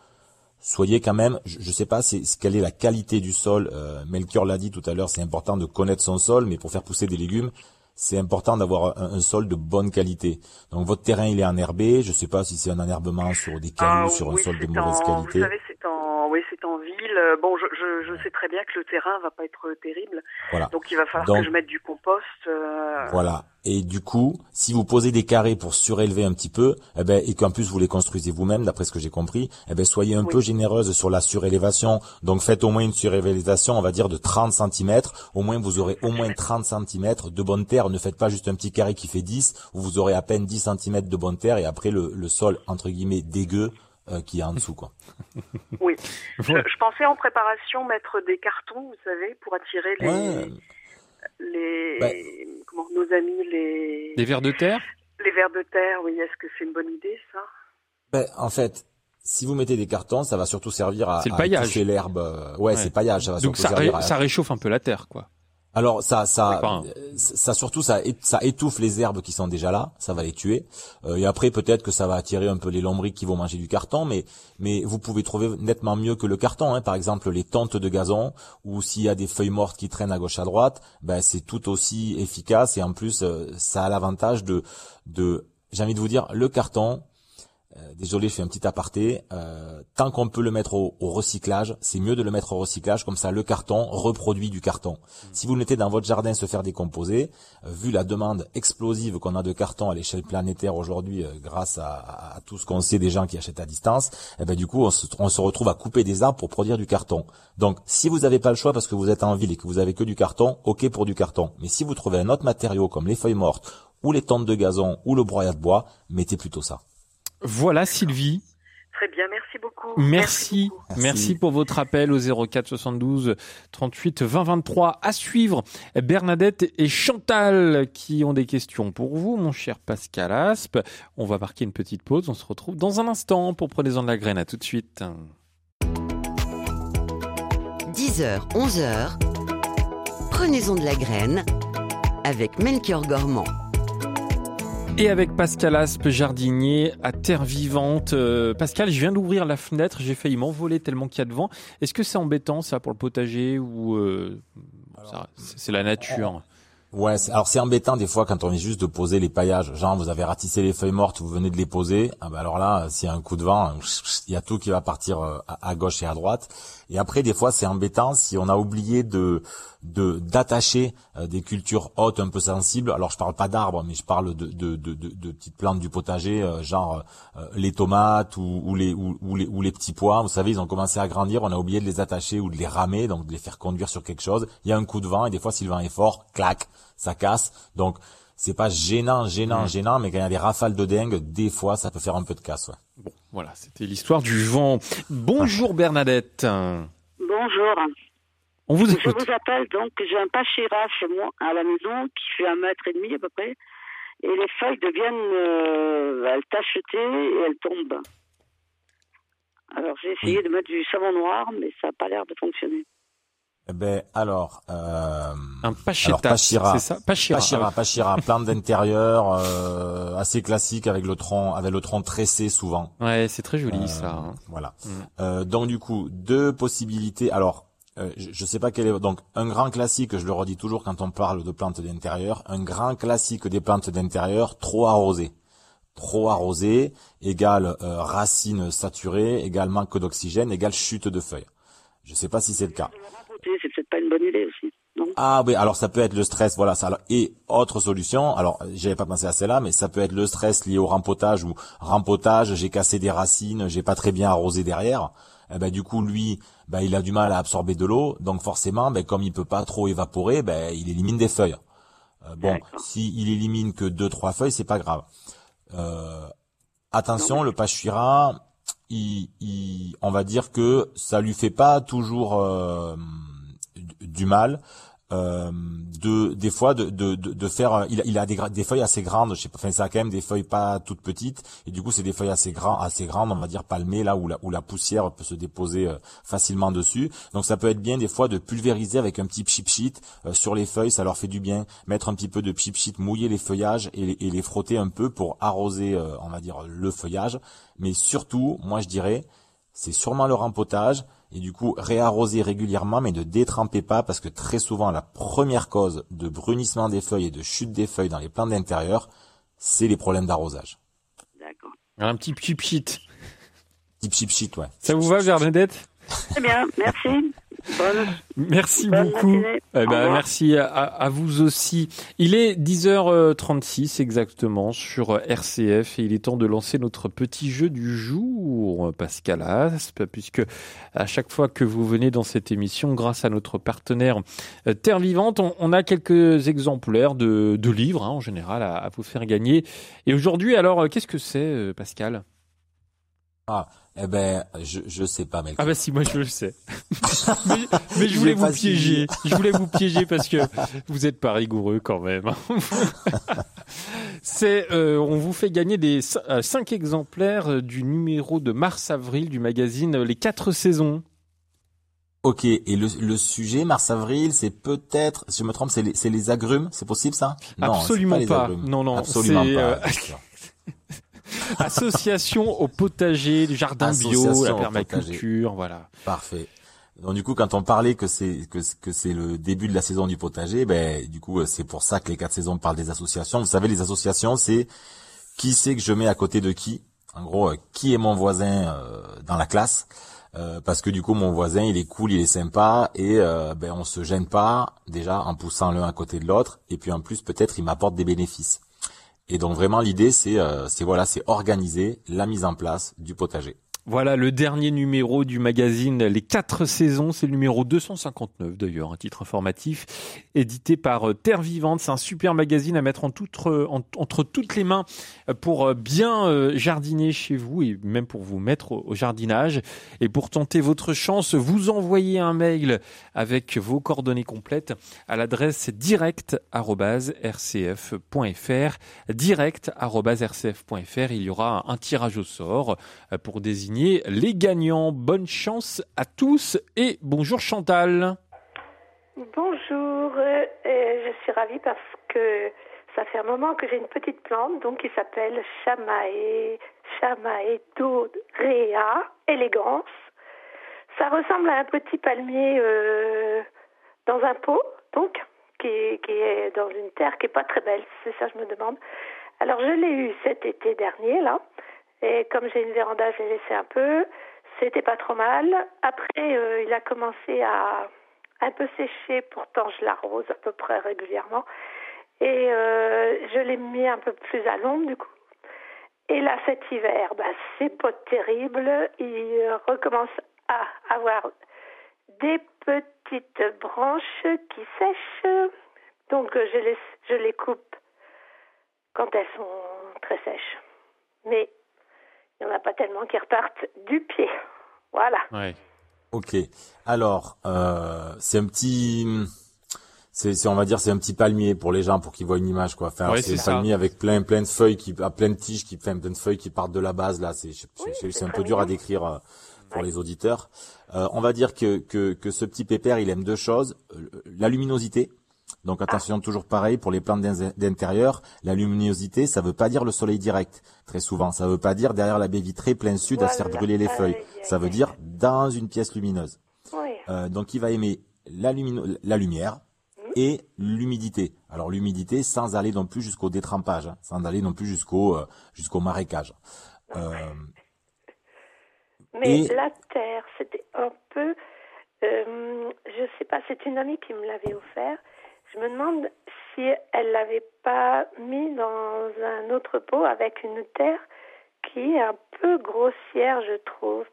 soyez quand même, je, je sais pas c'est, c'est- quelle est la qualité du sol. Euh, Melchior l'a dit tout à l'heure, c'est important de connaître son sol, mais pour faire pousser des légumes, c'est important d'avoir un, un, sol de bonne qualité. Donc votre terrain il est enherbé, je sais pas si c'est un enherbement sur des cailloux, Ah, sur un sol de mauvaise en- qualité. Vous savez, c'est en, oui, c'est en ville. Bon, je, je, je sais très bien que le terrain va pas être terrible, Voilà. donc il va falloir Donc- que je mette du compost. euh, Voilà. Et du coup, si vous posez des carrés pour surélever un petit peu, eh ben, et qu'en plus vous les construisez vous-même, d'après ce que j'ai compris, eh ben, soyez un Oui. peu généreuse sur la surélévation. Donc faites au moins une surélévation, on va dire, de 30 cm. Au moins, vous aurez au moins 30 cm de bonne terre. Ne faites pas juste un petit carré qui fait 10, où vous aurez à peine 10 cm de bonne terre et après le, le sol, entre guillemets, dégueu, euh, qui est en dessous, quoi. Oui. Je, pensais en préparation mettre des cartons, vous savez, pour attirer les, Ouais. les, Ouais. comment, nos amis, les, Des vers de terre? Les vers de terre. Oui, est-ce que c'est une bonne idée, ça? Ben, en fait, si vous mettez des cartons, ça va surtout servir à, C'est le à paillage. étouffer l'herbe. Ouais, Ouais. c'est paillage. Ça va Donc surtout ça, servir ré- à- ça réchauffe un peu la terre, quoi. Alors ça, ça, ça surtout ça, ça étouffe les herbes qui sont déjà là, ça va les tuer. Euh, et après peut-être que ça va attirer un peu les lombriques qui vont manger du carton, mais mais vous pouvez trouver nettement mieux que le carton. Hein. Par exemple les tentes de gazon ou s'il y a des feuilles mortes qui traînent à gauche à droite, ben c'est tout aussi efficace et en plus euh, ça a l'avantage de de j'ai envie de vous dire le carton. Euh, désolé, je fais un petit aparté. euh, tant qu'on peut le mettre au, au recyclage, c'est mieux de le mettre au recyclage, comme ça le carton reproduit du carton. Si vous le mettez dans votre jardin se faire décomposer, euh, vu la demande explosive qu'on a de carton à l'échelle planétaire aujourd'hui, euh, grâce à, à- à tout ce qu'on sait des gens qui achètent à distance, eh ben du coup on se, on se retrouve à couper des arbres pour produire du carton. Donc si vous n'avez pas le choix parce que vous êtes en ville et que vous avez que du carton, ok pour du carton. Mais si vous trouvez un autre matériau comme les feuilles mortes ou les tentes de gazon ou le broyat de bois, mettez plutôt ça. Voilà, Sylvie. Très bien, merci beaucoup. Merci. beaucoup. Merci. Merci. pour votre appel au 04 72 38 20 23. À suivre, Bernadette et Chantal qui ont des questions pour vous, mon cher Pascal Aspe. On va marquer une petite pause. On se retrouve dans un instant pour Prenez-en de la graine. À tout de suite. 10h, 11h. Prenez-en de la graine avec Melchior Gormand. Et avec Pascal Aspe, jardinier à Terre Vivante. Euh, Pascal, je viens d'ouvrir la fenêtre. J'ai failli m'envoler tellement qu'il y a de vent. Est-ce que c'est embêtant ça pour le potager ou euh, c'est la nature? Ouais, alors c'est embêtant des fois quand on vient juste de poser les paillages. Genre vous avez ratissé les feuilles mortes, vous venez de les poser. Ah bah alors là, s'il y a un coup de vent, il y a tout qui va partir euh, à gauche et à droite. Et après des fois c'est embêtant si on a oublié de d'attacher euh, des cultures hautes un peu sensibles. Alors je parle pas d'arbres, mais je parle de de, de, petites plantes du potager, euh, genre les tomates ou, les les ou les petits pois. Vous savez, ils ont commencé à grandir, on a oublié de les attacher ou de les ramer, donc de les faire conduire sur quelque chose. Il y a un coup de vent et des fois si le vent est fort, clac, ça casse. Donc c'est pas gênant, gênant, Mmh. gênant, mais quand il y a des rafales de dingue, des fois ça peut faire un peu de casse. Ouais. Bon, voilà, c'était l'histoire du vent. Bonjour Bernadette. Bonjour. On vous Je écoute. vous appelle donc, j'ai un pachira chez moi, à la maison, qui fait un mètre et demi à peu près. Et les feuilles deviennent, euh, elles tachetées et elles tombent. Alors j'ai essayé de mettre du savon noir, mais ça n'a pas l'air de fonctionner. Eh ben alors, euh, Un Pachira, c'est ça Pachira. Pachira, Pachira, plante d'intérieur, euh, assez classique avec le tronc, avec le tronc tressé souvent. Ouais, c'est très joli Euh, ça. hein. Voilà. Mm. Euh, donc du coup, deux possibilités. Alors, je, je sais pas quel est donc un grand classique. Je le redis toujours quand on parle de plantes d'intérieur. Un grand classique des plantes d'intérieur, trop arrosé. Trop arrosé égale euh, racines saturées, égale manque d'oxygène, égale chute de feuilles. Je sais pas si c'est le cas. Le rempoter, c'est peut-être pas une bonne idée aussi. Non? Ah oui, alors ça peut être le stress, voilà ça. Et autre solution, alors j'avais pas pensé à celle-là, mais ça peut être le stress lié au rempotage ou rempotage, j'ai cassé des racines, j'ai pas très bien arrosé derrière. Eh ben du coup lui, ben il a du mal à absorber de l'eau, donc forcément, ben comme il peut pas trop évaporer, ben il élimine des feuilles. Euh, bon, D'accord. si il élimine que deux trois feuilles, c'est pas grave. Euh, attention, le pachira, il, il, on va dire que ça lui fait pas toujours euh, du- mal. euh, de des fois de de de, faire euh, il a, il a des, des feuilles assez grandes je sais pas enfin ça a quand même des feuilles pas toutes petites et du coup c'est des feuilles assez grands assez grandes on va dire palmées là où la où la poussière peut se déposer euh, facilement dessus. Donc ça peut être bien des fois de pulvériser avec un petit pchip sheet euh, sur les feuilles ça leur fait du bien. Mettre un petit peu de pchip sheet mouiller les feuillages et, les- et les frotter un peu pour arroser on va dire le feuillage. Mais surtout moi je dirais c'est sûrement le rempotage Et du coup, réarroser régulièrement, mais ne détrempez pas, parce que très souvent, la première cause de brunissement des feuilles et de chute des feuilles dans les plantes d'intérieur, c'est les problèmes d'arrosage. D'accord. Un petit pchit Petit pchit pchit, ouais. Ça vous va, Bernadette? Très bien, merci. Bonne, Merci bonne beaucoup. matinée. Eh ben, merci à, à vous aussi. Il est 10h36 exactement sur RCF et il est temps de lancer notre petit jeu du jour, Pascal Aspe, puisque à chaque fois que vous venez dans cette émission, grâce à notre partenaire euh, Terre Vivante, on, on a quelques exemplaires de, de livres hein, en général à, à vous faire gagner. Et aujourd'hui, alors, euh, qu'est-ce que c'est, euh, Pascal? Ah, eh ben, je, je sais pas, Melchior. Ah bah si, moi je le sais. mais, mais je voulais vous piéger. Je voulais vous piéger parce que vous êtes pas rigoureux quand même. C'est, euh, on vous fait gagner des cin- euh, cinq exemplaires euh, du numéro de mars-avril du magazine Les Quatre Saisons. Ok, et le, le sujet, mars-avril, c'est peut-être, si je me trompe, c'est les, les agrumes, c'est possible ça? Non, Absolument pas. Non, non, absolument pas. euh. Association au potager, du jardin bio, la permaculture, voilà. Parfait. Donc du coup, quand on parlait que c'est que, que c'est le début de la saison du potager, ben du coup, c'est pour ça que les quatre saisons parlent des associations. Vous savez, les associations, c'est qui c'est que je mets à côté de qui. En gros, euh, qui est mon voisin euh, dans la classe Euh, parce que du coup mon voisin il est cool, il est sympa et euh, ben on se gêne pas déjà en poussant l'un à côté de l'autre et puis en plus peut-être il m'apporte des bénéfices. Et donc vraiment l'idée c'est euh, c'est voilà c'est organiser la mise en place du potager. Voilà le dernier numéro du magazine Les Quatre Saisons, c'est le numéro 259 d'ailleurs, un titre informatif, édité par euh, Terre Vivante. C'est un super magazine à mettre euh, en- entre toutes les mains euh, pour bien jardiner chez vous et même pour vous mettre au, au jardinage. Et pour tenter votre chance, vous envoyez un mail avec vos coordonnées complètes à l'adresse direct@rcf.fr. Direct@rcf.fr. Il y aura un tirage au sort pour désigner les gagnants. Bonne chance à tous et bonjour Chantal. Bonjour, euh, je suis ravie parce que ça fait un moment que j'ai une petite plante donc qui s'appelle Chamae, Chamaedorea élégance. Ça ressemble à un petit palmier euh, dans un pot, donc qui, est- qui est dans une terre qui est pas très belle, c'est ça je me demande. Alors je l'ai eu cet été dernier là, et comme j'ai une véranda, je l'ai laissé un peu. C'était pas trop mal. Après, euh, il a commencé à un peu sécher, pourtant je l'arrose à peu près régulièrement. Et euh, je l'ai mis un peu plus à l'ombre du coup. Et là, cet hiver, bah, c'est pas terrible. Il recommence à avoir des petites branches qui sèchent. Donc je les, je les coupe quand elles sont très sèches. Mais il n'y en a pas tellement qui repartent du pied. Voilà. Ouais. Ok. Alors, euh, c'est un petit, c'est, on va dire, c'est un petit palmier pour les gens, pour qu'ils voient une image, quoi. Enfin, Ouais, c'est un ça. palmier avec plein, plein de feuilles qui, à plein de tiges qui, enfin, plein de feuilles qui partent de la base, là. C'est, un peu dur à décrire euh, pour les auditeurs. Euh, on va dire que, que, que ce petit pépère, il aime deux choses. La luminosité. Donc attention, toujours pareil pour les plantes d'in- d'intérieur. La luminosité, ça veut pas dire le soleil direct. Très souvent, ça veut pas dire derrière la baie vitrée plein sud à se faire brûler les Aïe, feuilles. Ça veut dire dans une pièce lumineuse. Oui. Euh, donc il va aimer la, lumière et l'humidité. Alors l'humidité sans aller non plus jusqu'au détrempage, hein, sans aller non plus jusqu'au euh, jusqu'au marécage. Euh, Mais Et- la terre, c'était un peu, je sais pas, c'est une amie qui me l'avait offert. Je me demande si elle l'avait pas mis dans un autre pot avec une terre qui est un peu grossière, je trouve.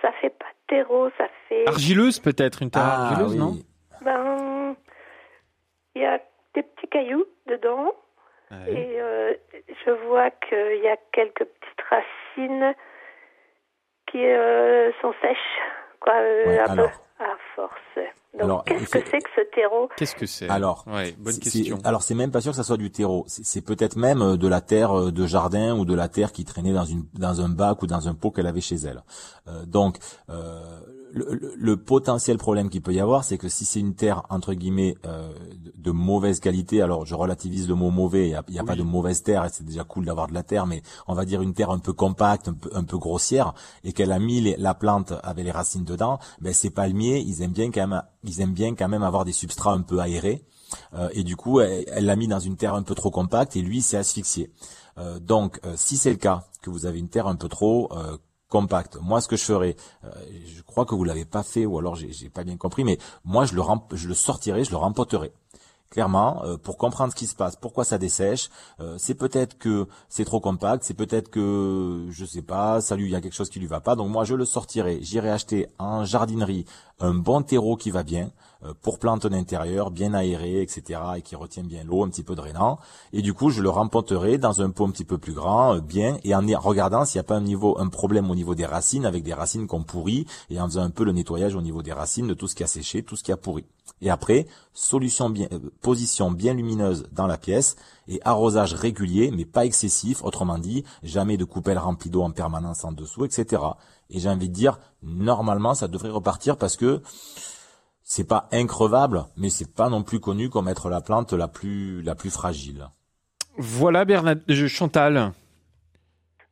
Ça fait pas terreau, ça fait. Argileuse peut-être, une terre ah argileuse, oui. non Ben, il y a des petits cailloux dedans. Ouais. Et euh, je vois qu'il y a quelques petites racines qui euh, sont sèches, quoi, euh, Ouais, un alors. peu à force. Donc, Alors, qu'est-ce que c'est que ce terreau? Qu'est-ce que c'est? Alors, ouais, bonne c'est- question. c'est- alors c'est même pas sûr que ça soit du terreau. C'est c'est peut-être même euh, de la terre euh, de jardin ou de la terre qui traînait dans une dans un bac ou dans un pot qu'elle avait chez elle. Euh, donc euh, le, potentiel problème qu'il peut y avoir, c'est que si c'est une terre entre guillemets euh, de, mauvaise qualité. Alors je relativise le mot mauvais. Il n'y a, pas de mauvaise terre. et C'est déjà cool d'avoir de la terre, mais on va dire une terre un peu compacte, un peu, un peu grossière, et qu'elle a mis la plante avec les racines dedans. Ben ces palmiers, ils aiment bien quand même, ils aiment bien quand même avoir des substrats un peu aérés. Euh, et du coup, elle l'a mis dans une terre un peu trop compacte, et lui s'est asphyxié. Euh, donc, euh, si c'est le cas, que vous avez une terre un peu trop compacte. Moi, ce que je ferais, je crois que vous l'avez pas fait, ou alors j'ai pas bien compris, mais moi, je le, sortirai, je le rempoterai clairement, euh, pour comprendre ce qui se passe, pourquoi ça dessèche. Euh, c'est peut-être que c'est trop compact, c'est peut-être que je sais pas, ça lui il y a quelque chose qui lui va pas. Donc moi je le sortirai, j'irai acheter en jardinerie un bon terreau qui va bien euh, pour planter un intérieur bien aéré, etc. et qui retient bien l'eau, un petit peu drainant. Et du coup je le rempoterai dans un pot un petit peu plus grand, bien, et en regardant s'il n'y a pas un niveau, un problème au niveau des racines avec des racines qu'on pourrit et en faisant un peu le nettoyage au niveau des racines de tout ce qui a séché, tout ce qui a pourri. Et après, solution bien, euh, position bien lumineuse dans la pièce et arrosage régulier, mais pas excessif. Autrement dit, jamais de coupelle remplie d'eau en permanence en dessous, etc. Et j'ai envie de dire, normalement, ça devrait repartir parce que c'est pas increvable, mais c'est pas non plus connu comme être la plante la plus, la plus fragile. Voilà, Bernard, Chantal.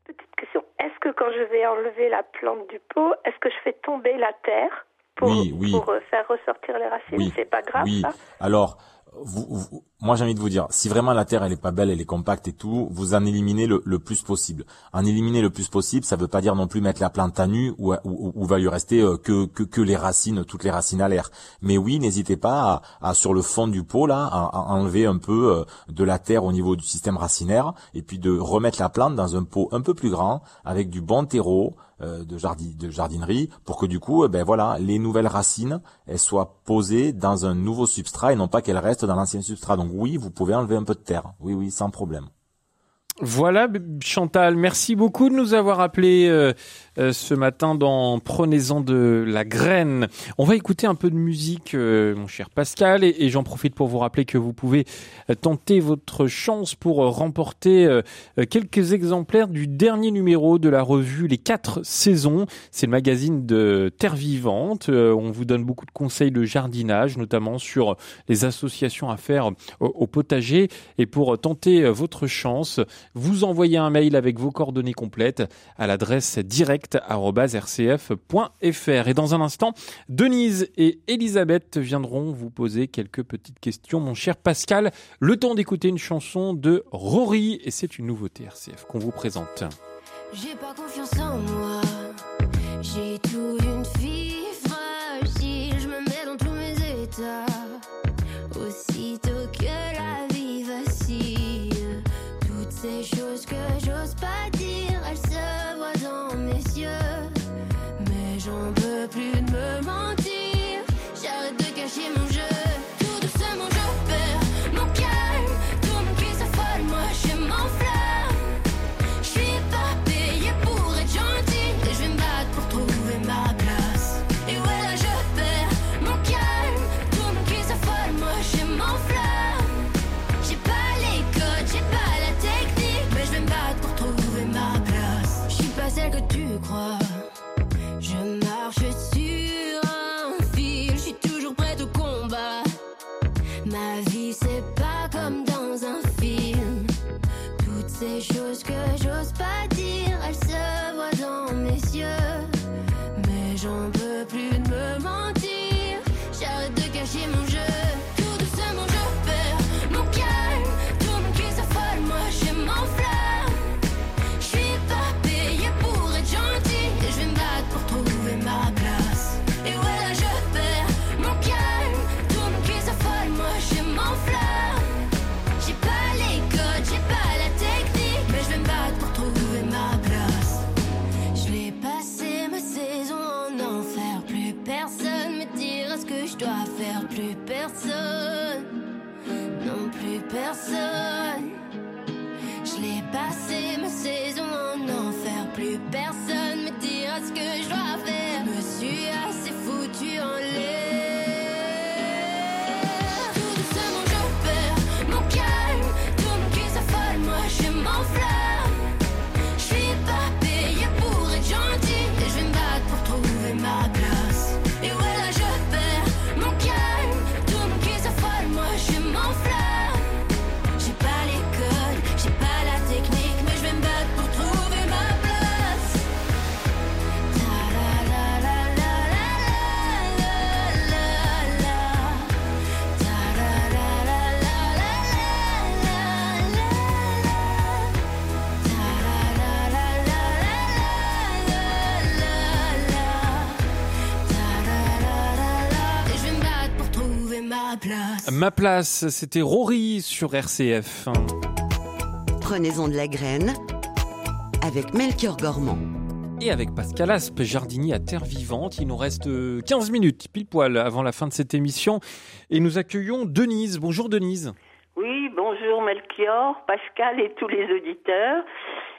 Petite question. Est-ce que quand je vais enlever la plante du pot, est-ce que je fais tomber la terre pour, oui, oui. pour euh, faire ressortir les racines? C'est pas grave. Oui. Ça? Alors, vous, moi j'ai envie de vous dire, si vraiment la Terre elle est pas belle, elle est compacte et tout, vous en éliminez le, le plus possible. En éliminer le plus possible, ça veut pas dire non plus mettre la plante à nu ou, ou, va lui rester euh, que, que, que les racines, toutes les racines à l'air. Mais oui, n'hésitez pas à, sur le fond du pot là, à, enlever un peu euh, de la terre au niveau du système racinaire et puis de remettre la plante dans un pot un peu plus grand avec du bon terreau, euh, de, de jardinerie pour que du coup, ben voilà, les nouvelles racines elles soient posées dans un nouveau substrat et non pas qu'elles restent dans l'ancien substrat. Donc oui, vous pouvez enlever un peu de terre. Oui, oui, sans problème. Voilà, Chantal, merci beaucoup de nous avoir appelé euh, euh, ce matin dans Prenez-en de la graine. On va écouter un peu de musique, euh, mon cher Pascal, et, j'en profite pour vous rappeler que vous pouvez tenter votre chance pour remporter quelques exemplaires du dernier numéro de la revue Les Quatre Saisons. C'est le magazine de Terre Vivante. on vous donne beaucoup de conseils de jardinage, notamment sur les associations à faire au potager. Et pour tenter votre chance, vous envoyez un mail avec vos coordonnées complètes à l'adresse direct.rcf.fr. Et dans un instant, Denise et Elisabeth viendront vous poser quelques petites questions. Mon cher Pascal, le temps d'écouter une chanson de Rory et c'est une nouveauté RCF qu'on vous présente. Ces choses que j'ose pas dire, elles se voient dans mes yeux. Mais j'en peux plus de me mentir, Ma place, c'était Rory sur RCF. Prenez-en de la graine avec Melchior Gormand. Et avec Pascal Aspe, jardinier à Terre Vivante, il nous reste euh, 15 minutes, pile poil, avant la fin de cette émission. Et nous accueillons Denise. Bonjour Denise. Oui, bonjour Melchior, Pascal et tous les auditeurs.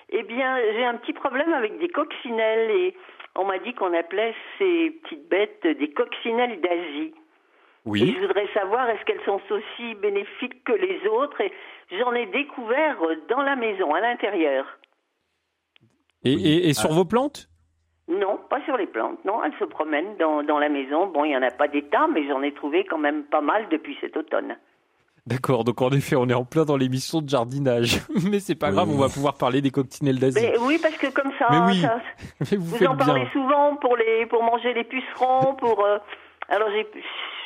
Eh bien, j'ai un petit problème avec des coccinelles et on m'a dit qu'on appelait ces petites bêtes des coccinelles d'Asie. Et Oui. je voudrais savoir est-ce qu'elles sont aussi bénéfiques que les autres? Et j'en ai découvert dans la maison, à l'intérieur. Et, et- et sur vos plantes? Non, pas sur les plantes, non, elles se promènent dans, dans la maison. Bon, il n'y en a pas des tas, mais j'en ai trouvé quand même pas mal depuis cet automne. D'accord, donc en effet, on est en plein dans l'émission de jardinage. Mais c'est pas grave, on va pouvoir parler des coccinelles d'Asie. Oui, parce que comme ça, Mais oui, ça- Mais vous, en parlez bien. souvent pour les pour manger les pucerons, pour euh, alors j'ai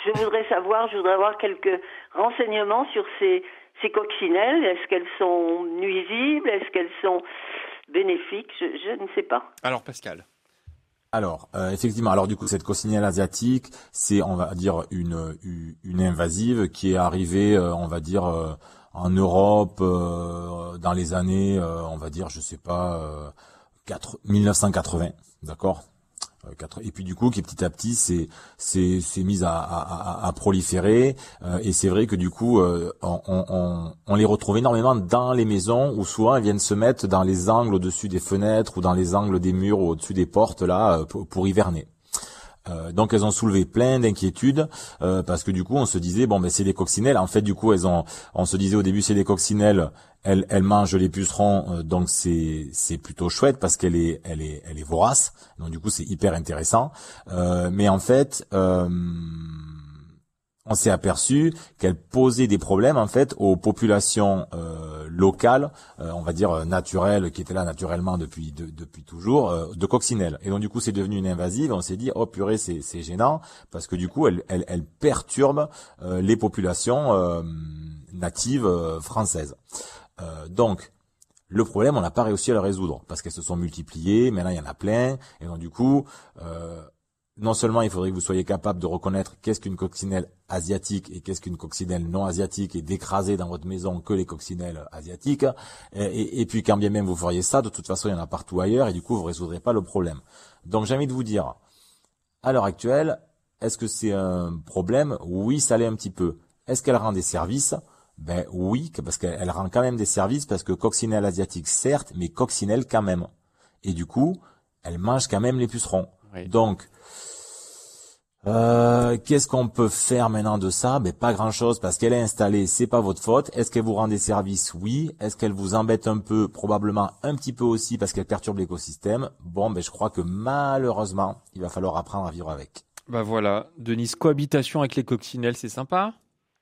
je voudrais savoir, je voudrais avoir quelques renseignements sur ces ces coccinelles. Est-ce qu'elles sont nuisibles? Est-ce qu'elles sont bénéfiques? Je, je ne sais pas. Alors Pascal. Alors, euh, effectivement, alors du coup, cette coccinelle asiatique, c'est, on va dire, une, une- une invasive qui est arrivée, euh, on va dire, euh, en Europe euh, dans les années, euh, on va dire, je sais pas, euh, 4 1980, d'accord? Et puis du coup qui petit à petit s'est s'est mise à, à, proliférer euh, et c'est vrai que du coup euh, on, les retrouve énormément dans les maisons où souvent elles viennent se mettre dans les angles au-dessus des fenêtres ou dans les angles des murs ou au-dessus des portes là euh, pour, pour hiverner. Euh, donc elles ont soulevé plein d'inquiétudes euh, parce que du coup on se disait bon ben c'est des coccinelles. En fait du coup elles ont on se disait au début c'est des coccinelles. Elles elles mangent les pucerons euh, donc c'est c'est plutôt chouette parce qu'elle est elle est elle est vorace. Donc du coup c'est hyper intéressant. Euh, mais en fait euh, on s'est aperçu qu'elle posait des problèmes en fait aux populations euh, locales, euh, on va dire euh, naturelles, qui étaient là naturellement depuis de- depuis toujours, de coccinelles. Et donc du coup c'est devenu une invasive. On s'est dit oh purée c'est gênant parce que du coup elle elle, elle perturbe les populations natives françaises. Donc le problème, on n'a pas réussi à le résoudre parce qu'elles se sont multipliées. Maintenant, il y en a plein. Et donc, du coup, non seulement il faudrait que vous soyez capable de reconnaître qu'est-ce qu'une coccinelle asiatique et qu'est-ce qu'une coccinelle non asiatique et d'écraser dans votre maison que les coccinelles asiatiques. Et, et- puis, quand bien même vous feriez ça, de toute façon, il y en a partout ailleurs et du coup, vous résoudrez pas le problème. Donc, j'ai envie de vous dire, à l'heure actuelle, est-ce que c'est un problème? Oui, ça l'est un petit peu. Est-ce qu'elle rend des services? Ben oui, parce qu'elle elle rend quand même des services parce que coccinelle asiatique certes, mais coccinelle quand même. Et du coup, elle mange quand même les pucerons. Donc, euh, qu'est-ce qu'on peut faire maintenant de ça? Ben pas grand-chose parce qu'elle est installée, c'est pas votre faute. Est-ce qu'elle vous rend des services? Oui. Est-ce qu'elle vous embête un peu? Probablement un petit peu aussi parce qu'elle perturbe l'écosystème. Bon, ben je crois que malheureusement, il va falloir apprendre à vivre avec. Bah voilà, Denise, cohabitation avec les coccinelles, c'est sympa?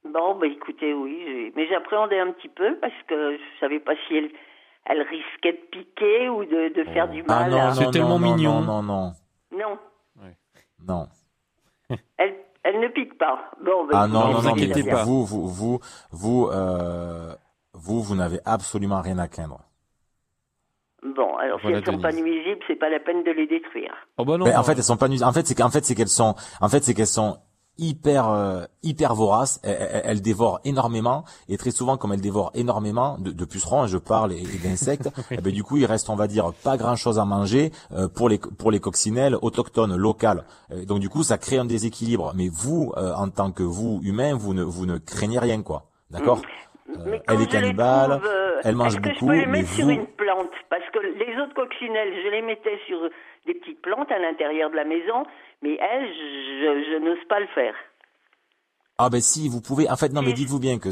Bon, bah écoutez, oui, mais j'appréhendais un petit peu parce que je savais pas si elle, elle risquait de piquer ou de, de faire du Ah mal. non, à- non, C'est non, tellement non, mignon. Non, non, Non, non. elle, elle ne pique pas. Bon, bah, Ah non, non, vous non, inquiétez pas. vous, vous, vous, vous, euh, vous, vous n'avez absolument rien à craindre. Bon, alors Voilà, si elles sont pas nuisibles, c'est pas la peine de les détruire. Oh bah non. Mais en fait, elles sont pas nuisibles. En fait, c'est qu'en fait, c'est qu'elles sont, en fait, c'est qu'elles sont hyper, euh, hyper voraces. Elles, elles- elles dévorent énormément et très souvent, comme elles dévorent énormément de, de pucerons, hein, je parle et, et d'insectes, eh ben, du coup, il reste, on va dire, pas grand chose à manger euh, pour les pour les coccinelles autochtones locales. Euh, donc du coup, ça crée un déséquilibre. Mais vous, euh, en tant que vous humain, vous ne vous ne craignez rien, quoi. D'accord Euh, Mais quand Elle est cannibale. trouve, euh, elle mange est-ce que beaucoup, je peux les mais mettre sur vous- une plante? Parce que les autres coccinelles, je les mettais sur des petites plantes à l'intérieur de la maison, mais elles, je, je n'ose pas le faire. Ah ben si, vous pouvez. En fait, non, mais dites-vous bien que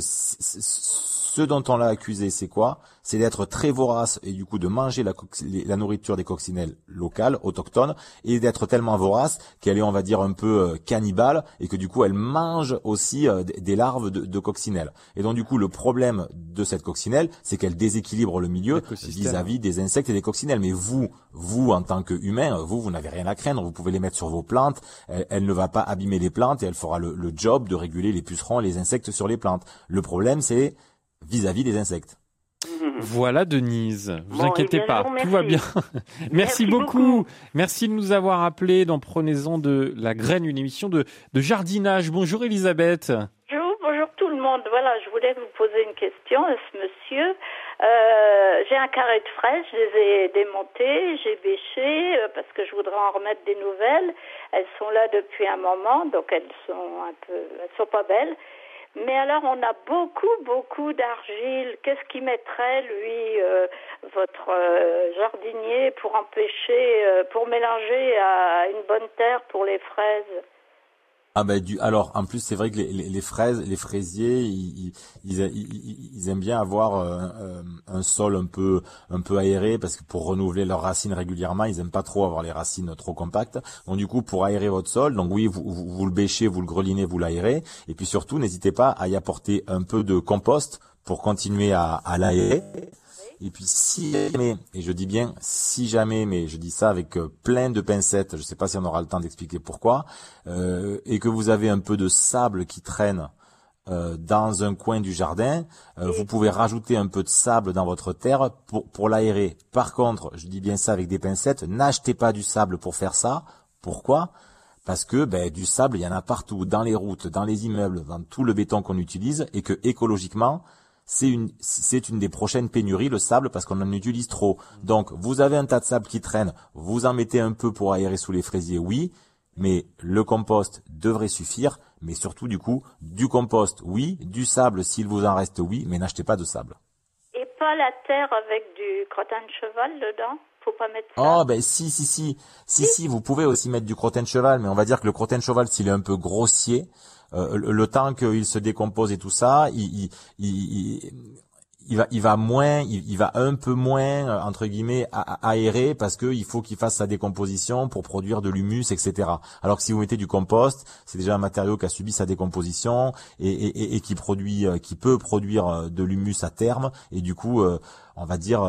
ce dont on l'a accusé, c'est quoi? C'est d'être très vorace et du coup de manger la, nourriture des coccinelles locales, autochtones, et d'être tellement vorace qu'elle est, on va dire, un peu euh, cannibale et que du coup elle mange aussi euh, des- larves de, de coccinelles. Et donc du coup, le problème de cette coccinelle, c'est qu'elle déséquilibre le milieu vis-à-vis des insectes et des coccinelles. Mais vous, vous en tant qu'humain, vous, vous n'avez rien à craindre. Vous pouvez les mettre sur vos plantes. Elle, elle ne va pas abîmer les plantes et elle fera le, le job de réguler les pucerons et les insectes sur les plantes. Le problème, c'est vis-à-vis des insectes. Voilà Denise, vous Bon, inquiétez eh bien, pas, tout va bien. Merci, Merci beaucoup. Merci de nous avoir appelés dans Prenez-en de la graine, une émission de, de jardinage. Bonjour Elisabeth. Bonjour. demande, voilà, je voulais vous poser une question à ce monsieur. Euh, j'ai un carré de fraises, je les ai démontées, j'ai bêché euh, parce que je voudrais en remettre des nouvelles. Elles sont là depuis un moment, donc elles sont un peu, elles sont pas belles. Mais alors, on a beaucoup, beaucoup d'argile. Qu'est-ce qui mettrait, lui, euh, votre euh, jardinier, pour empêcher, euh, pour mélanger à une bonne terre pour les fraises? Ah ben du alors en plus c'est vrai que les, les, les fraises les fraisiers ils, ils, ils, ils aiment bien avoir euh, euh, un sol un peu un peu aéré parce que pour renouveler leurs racines régulièrement ils aiment pas trop avoir les racines trop compactes. Donc du coup pour aérer votre sol donc oui vous, vous, vous le bêchez vous le grelinez vous l'aérez. Et puis surtout n'hésitez pas à y apporter un peu de compost pour continuer à, à l'aérer et puis si jamais, et je dis bien si jamais, mais je dis ça avec euh, plein de pincettes, je ne sais pas si on aura le temps d'expliquer pourquoi, euh, et que vous avez un peu de sable qui traîne euh, dans un coin du jardin, vous pouvez rajouter un peu de sable dans votre terre pour, pour l'aérer. Par contre, je dis bien ça avec des pincettes, n'achetez pas du sable pour faire ça. Pourquoi? Parce que ben, du sable, il y en a partout, dans les routes, dans les immeubles, dans tout le béton qu'on utilise, et que écologiquement, c'est une, c'est une des prochaines pénuries, le sable, parce qu'on en utilise trop. Donc, vous avez un tas de sable qui traîne, vous en mettez un peu pour aérer sous les fraisiers, oui, mais le compost devrait suffire, mais surtout, du coup, du compost, oui, du sable, s'il vous en reste, oui, mais n'achetez pas de sable. Et pas la terre avec du crottin de cheval dedans? Faut pas mettre ça? Oh, ben si, si, si, si, si, vous pouvez aussi mettre du crottin de cheval, mais on va dire que le crottin de cheval, s'il est un peu grossier, le, le temps qu'il se décompose et tout ça, il, il, il, il va, il va moins, il, il va un peu moins euh, entre guillemets a- a- aérer parce que il faut qu'il fasse sa décomposition pour produire de l'humus, etc. Alors que si vous mettez du compost, c'est déjà un matériau qui a subi sa décomposition et, et, et- et qui produit, euh, qui peut produire euh, de l'humus à terme et du coup, euh, on va dire.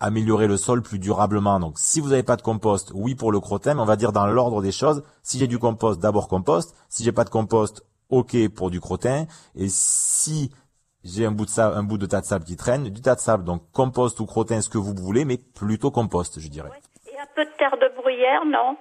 Améliorer le sol plus durablement. Donc, si vous n'avez pas de compost, oui pour le crottin, mais on va dire dans l'ordre des choses. Si j'ai du compost, d'abord compost. Si j'ai pas de compost, ok pour du crottin. Et si j'ai un bout de sable, un bout de tas de sable qui traîne, du tas de sable, donc compost ou crottin, ce que vous voulez, mais plutôt compost, je dirais. Et un peu de terre de bruyère, non?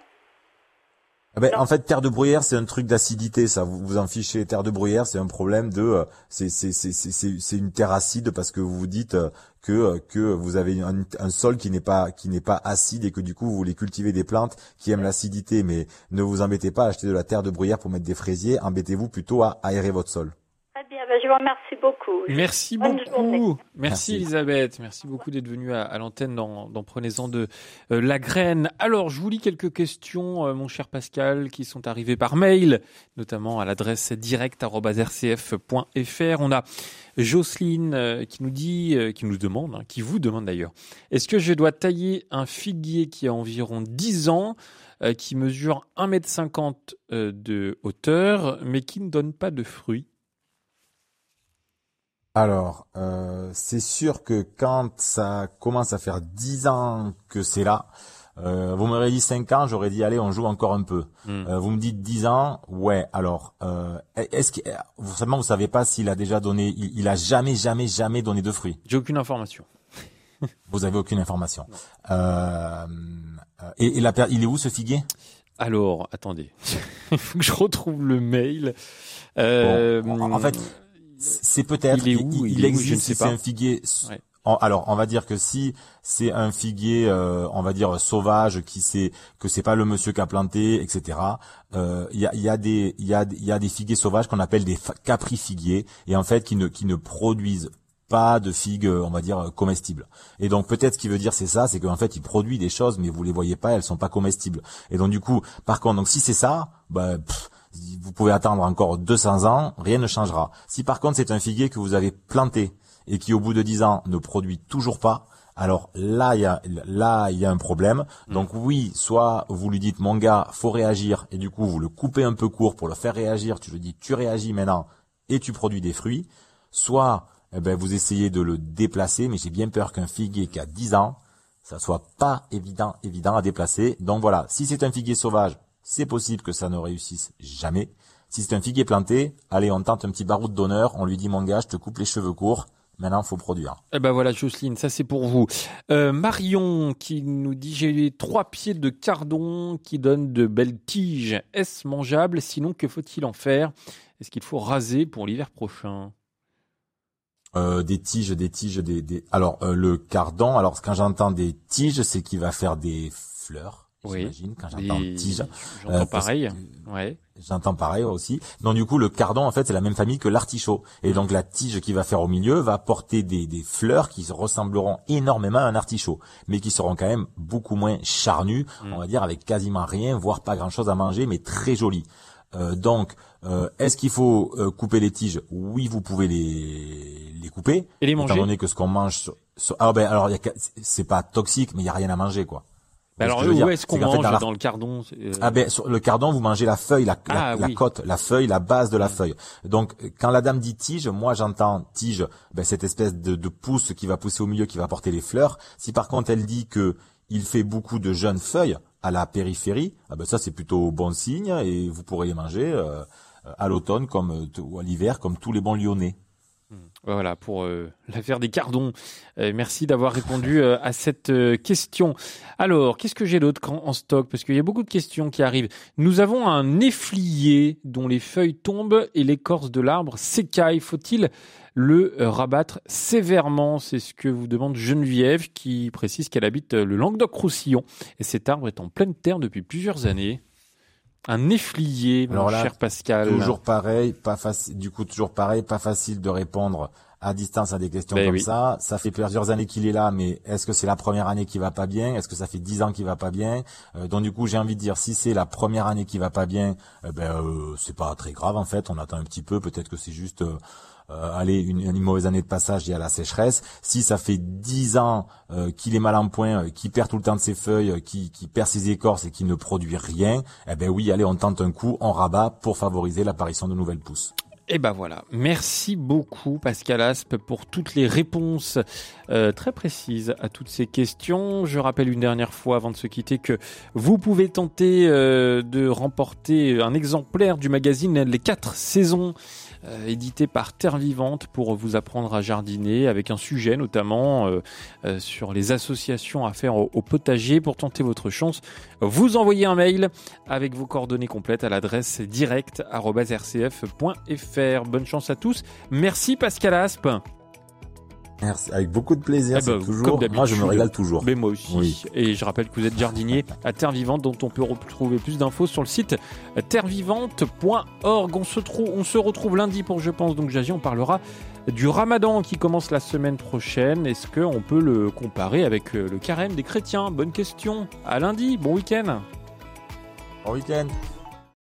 Ah ben, en fait, terre de bruyère, c'est un truc d'acidité, ça. Vous vous en fichez. Terre de bruyère, c'est un problème de, euh, c'est c'est c'est c'est une terre acide parce que vous vous dites euh, que euh, que vous avez un, un sol qui n'est pas qui n'est pas acide et que du coup vous voulez cultiver des plantes qui aiment l'acidité. Mais ne vous embêtez pas à acheter de la terre de bruyère pour mettre des fraisiers. Embêtez-vous plutôt à aérer votre sol. Très bien, ben, je vous remercie beaucoup. Merci Bonne beaucoup. journée. Merci, Merci. Elisabeth. Merci beaucoup d'être venue à, à l'antenne dans, dans Prenez-en de euh, la graine. Alors, je vous lis quelques questions, euh, mon cher Pascal, qui sont arrivées par mail, notamment à l'adresse direct.rcf.fr. On a Jocelyne euh, qui nous dit, euh, qui nous demande, hein, qui vous demande d'ailleurs, est-ce que je dois tailler un figuier qui a environ 10 ans, qui mesure 1m50 euh, de hauteur, mais qui ne donne pas de fruits? Alors, euh, c'est sûr que quand ça commence à faire 10 ans que c'est là, euh, vous m'aurez dit 5 ans, j'aurais dit allez, on joue encore un peu. Hmm. Euh, vous me dites 10 ans, ouais. Alors, euh, est-ce que vous seulement vous savez pas s'il a déjà donné, il, il a jamais, jamais, jamais donné de fruits? J'ai aucune information. Vous avez aucune information. Euh, euh, et, et la il est où ce figuier? Alors, attendez, il faut que je retrouve le mail. Euh, Bon, en fait, c'est peut-être. Il est où? Il, Il est où? Je existe ne sais pas. un figuier. Ouais. en- alors, on va dire que si c'est un figuier, euh, on va dire sauvage, qui sait que c'est pas le monsieur qui a planté, etc. euh, Il y, a, y a des, il y a, y a des figuiers sauvages qu'on appelle des caprifiguiers et en fait qui ne, qui ne produisent pas de figues, euh, on va dire euh, comestibles. Et donc peut-être ce qu'il veut dire c'est ça, c'est qu'en fait il produit des choses, mais vous les voyez pas, elles sont pas comestibles. Et donc du coup, par contre, donc si c'est ça, bah, pff, vous pouvez attendre encore 200 ans, rien ne changera. Si par contre c'est un figuier que vous avez planté et qui au bout de 10 ans ne produit toujours pas, alors là il y a là il y a un problème. Donc oui, soit vous lui dites mon gars, faut réagir et du coup vous le coupez un peu court pour le faire réagir, tu lui dis tu réagis maintenant et tu produis des fruits, soit eh ben, vous essayez de le déplacer, mais j'ai bien peur qu'un figuier qui a 10 ans, ça soit pas évident, évident à déplacer. Donc voilà, si c'est un figuier sauvage, c'est possible que ça ne réussisse jamais. Si c'est un figuier planté, allez, on tente un petit baroud d'honneur, on lui dit mon gars, je te coupe les cheveux courts, Maintenant, faut produire. Eh ben voilà, Jocelyne, ça c'est pour vous. Euh, Marion qui nous dit j'ai les trois pieds de cardon qui donnent de belles tiges. Est-ce mangeable? Sinon, que faut-il en faire? Est-ce qu'il faut raser pour l'hiver prochain? Euh, des tiges, des tiges, des, des... alors euh, le cardon. Alors quand j'entends des tiges, c'est qu'il va faire des fleurs. Oui. J'imagine quand j'entends tige. J'entends Euh, pareil. Ouais. J'entends pareil aussi. Donc du coup, le cardon, en fait, c'est la même famille que l'artichaut. Et donc la tige qui va faire au milieu va porter des, des fleurs qui ressembleront énormément à un artichaut, mais qui seront quand même beaucoup moins charnues, Mm. on va dire avec quasiment rien, voire pas grand-chose à manger, mais très jolies. Euh, donc, euh, est-ce qu'il faut euh, couper les tiges? Oui, vous pouvez les les couper. Et les Étant manger donné que ce qu'on mange, ah ben alors y a c'est pas toxique, mais il y a rien à manger quoi. Alors, où est-ce qu'on mange dans la- dans le cardon euh, ah ben sur le cardon, vous mangez la feuille, la, Ah, la oui. côte, la feuille, la base de la feuille. Donc quand la dame dit tige, moi j'entends tige, ben, cette espèce de, de pousse qui va pousser au milieu, qui va porter les fleurs. Si par contre elle dit que il fait beaucoup de jeunes feuilles à la périphérie, ah ben ça c'est plutôt bon signe et vous pourrez les manger euh, à l'automne comme euh, ou à l'hiver comme tous les bons Lyonnais. Voilà pour euh, l'affaire des cardons. Euh, merci d'avoir répondu euh, à cette question. Alors, qu'est-ce que j'ai d'autre en, stock? Parce qu'il y a beaucoup de questions qui arrivent. Nous avons un néflier dont les feuilles tombent et l'écorce de l'arbre s'écaille. Faut-il le rabattre sévèrement? C'est ce que vous demande Geneviève qui précise qu'elle habite le Languedoc-Roussillon et cet arbre est en pleine terre depuis plusieurs années. Un néflier, mon Alors là, cher Pascal. Toujours pareil, pas facile. Du coup, toujours pareil, pas facile de répondre à distance à des questions Ben comme oui. ça. Ça fait plusieurs années qu'il est là, mais est-ce que c'est la première année qui va pas bien? Est-ce que ça fait dix ans qu'il va pas bien? Euh, Donc du coup, j'ai envie de dire, si c'est la première année qui va pas bien, eh ben euh, c'est pas très grave en fait. On attend un petit peu. Peut-être que c'est juste. Euh, allez, une, une mauvaise année de passage, y a la sécheresse. Si ça fait dix ans euh, qu'il est mal en point, euh, qu'il perd tout le temps de ses feuilles, euh, qu'il qu'il perd ses écorces et qu'il ne produit rien, eh ben oui, allez, on tente un coup, on rabat pour favoriser l'apparition de nouvelles pousses. Et ben voilà. Merci beaucoup Pascal Aspe pour toutes les réponses euh, très précises à toutes ces questions. Je rappelle une dernière fois avant de se quitter que vous pouvez tenter euh, de remporter un exemplaire du magazine Les quatre saisons euh, édité par Terre Vivante pour vous apprendre à jardiner avec un sujet notamment euh, euh, sur les associations à faire au, potager. Pour tenter votre chance, vous envoyez un mail avec vos coordonnées complètes à l'adresse direct@rcf.fr. Bonne chance à tous. Merci Pascal Aspe. Merci, avec beaucoup de plaisir, Eh ben, comme toujours. Moi, je me régale toujours. Mais moi aussi. Oui. Et je rappelle que vous êtes jardinier à Terre Vivante, dont on peut retrouver plus d'infos sur le site terrevivante.org. On se, on se retrouve lundi pour Je pense donc j'agis. On parlera du ramadan qui commence la semaine prochaine. Est-ce qu'on peut le comparer avec euh, le carême des chrétiens? Bonne question. À lundi. Bon week-end. Bon week-end.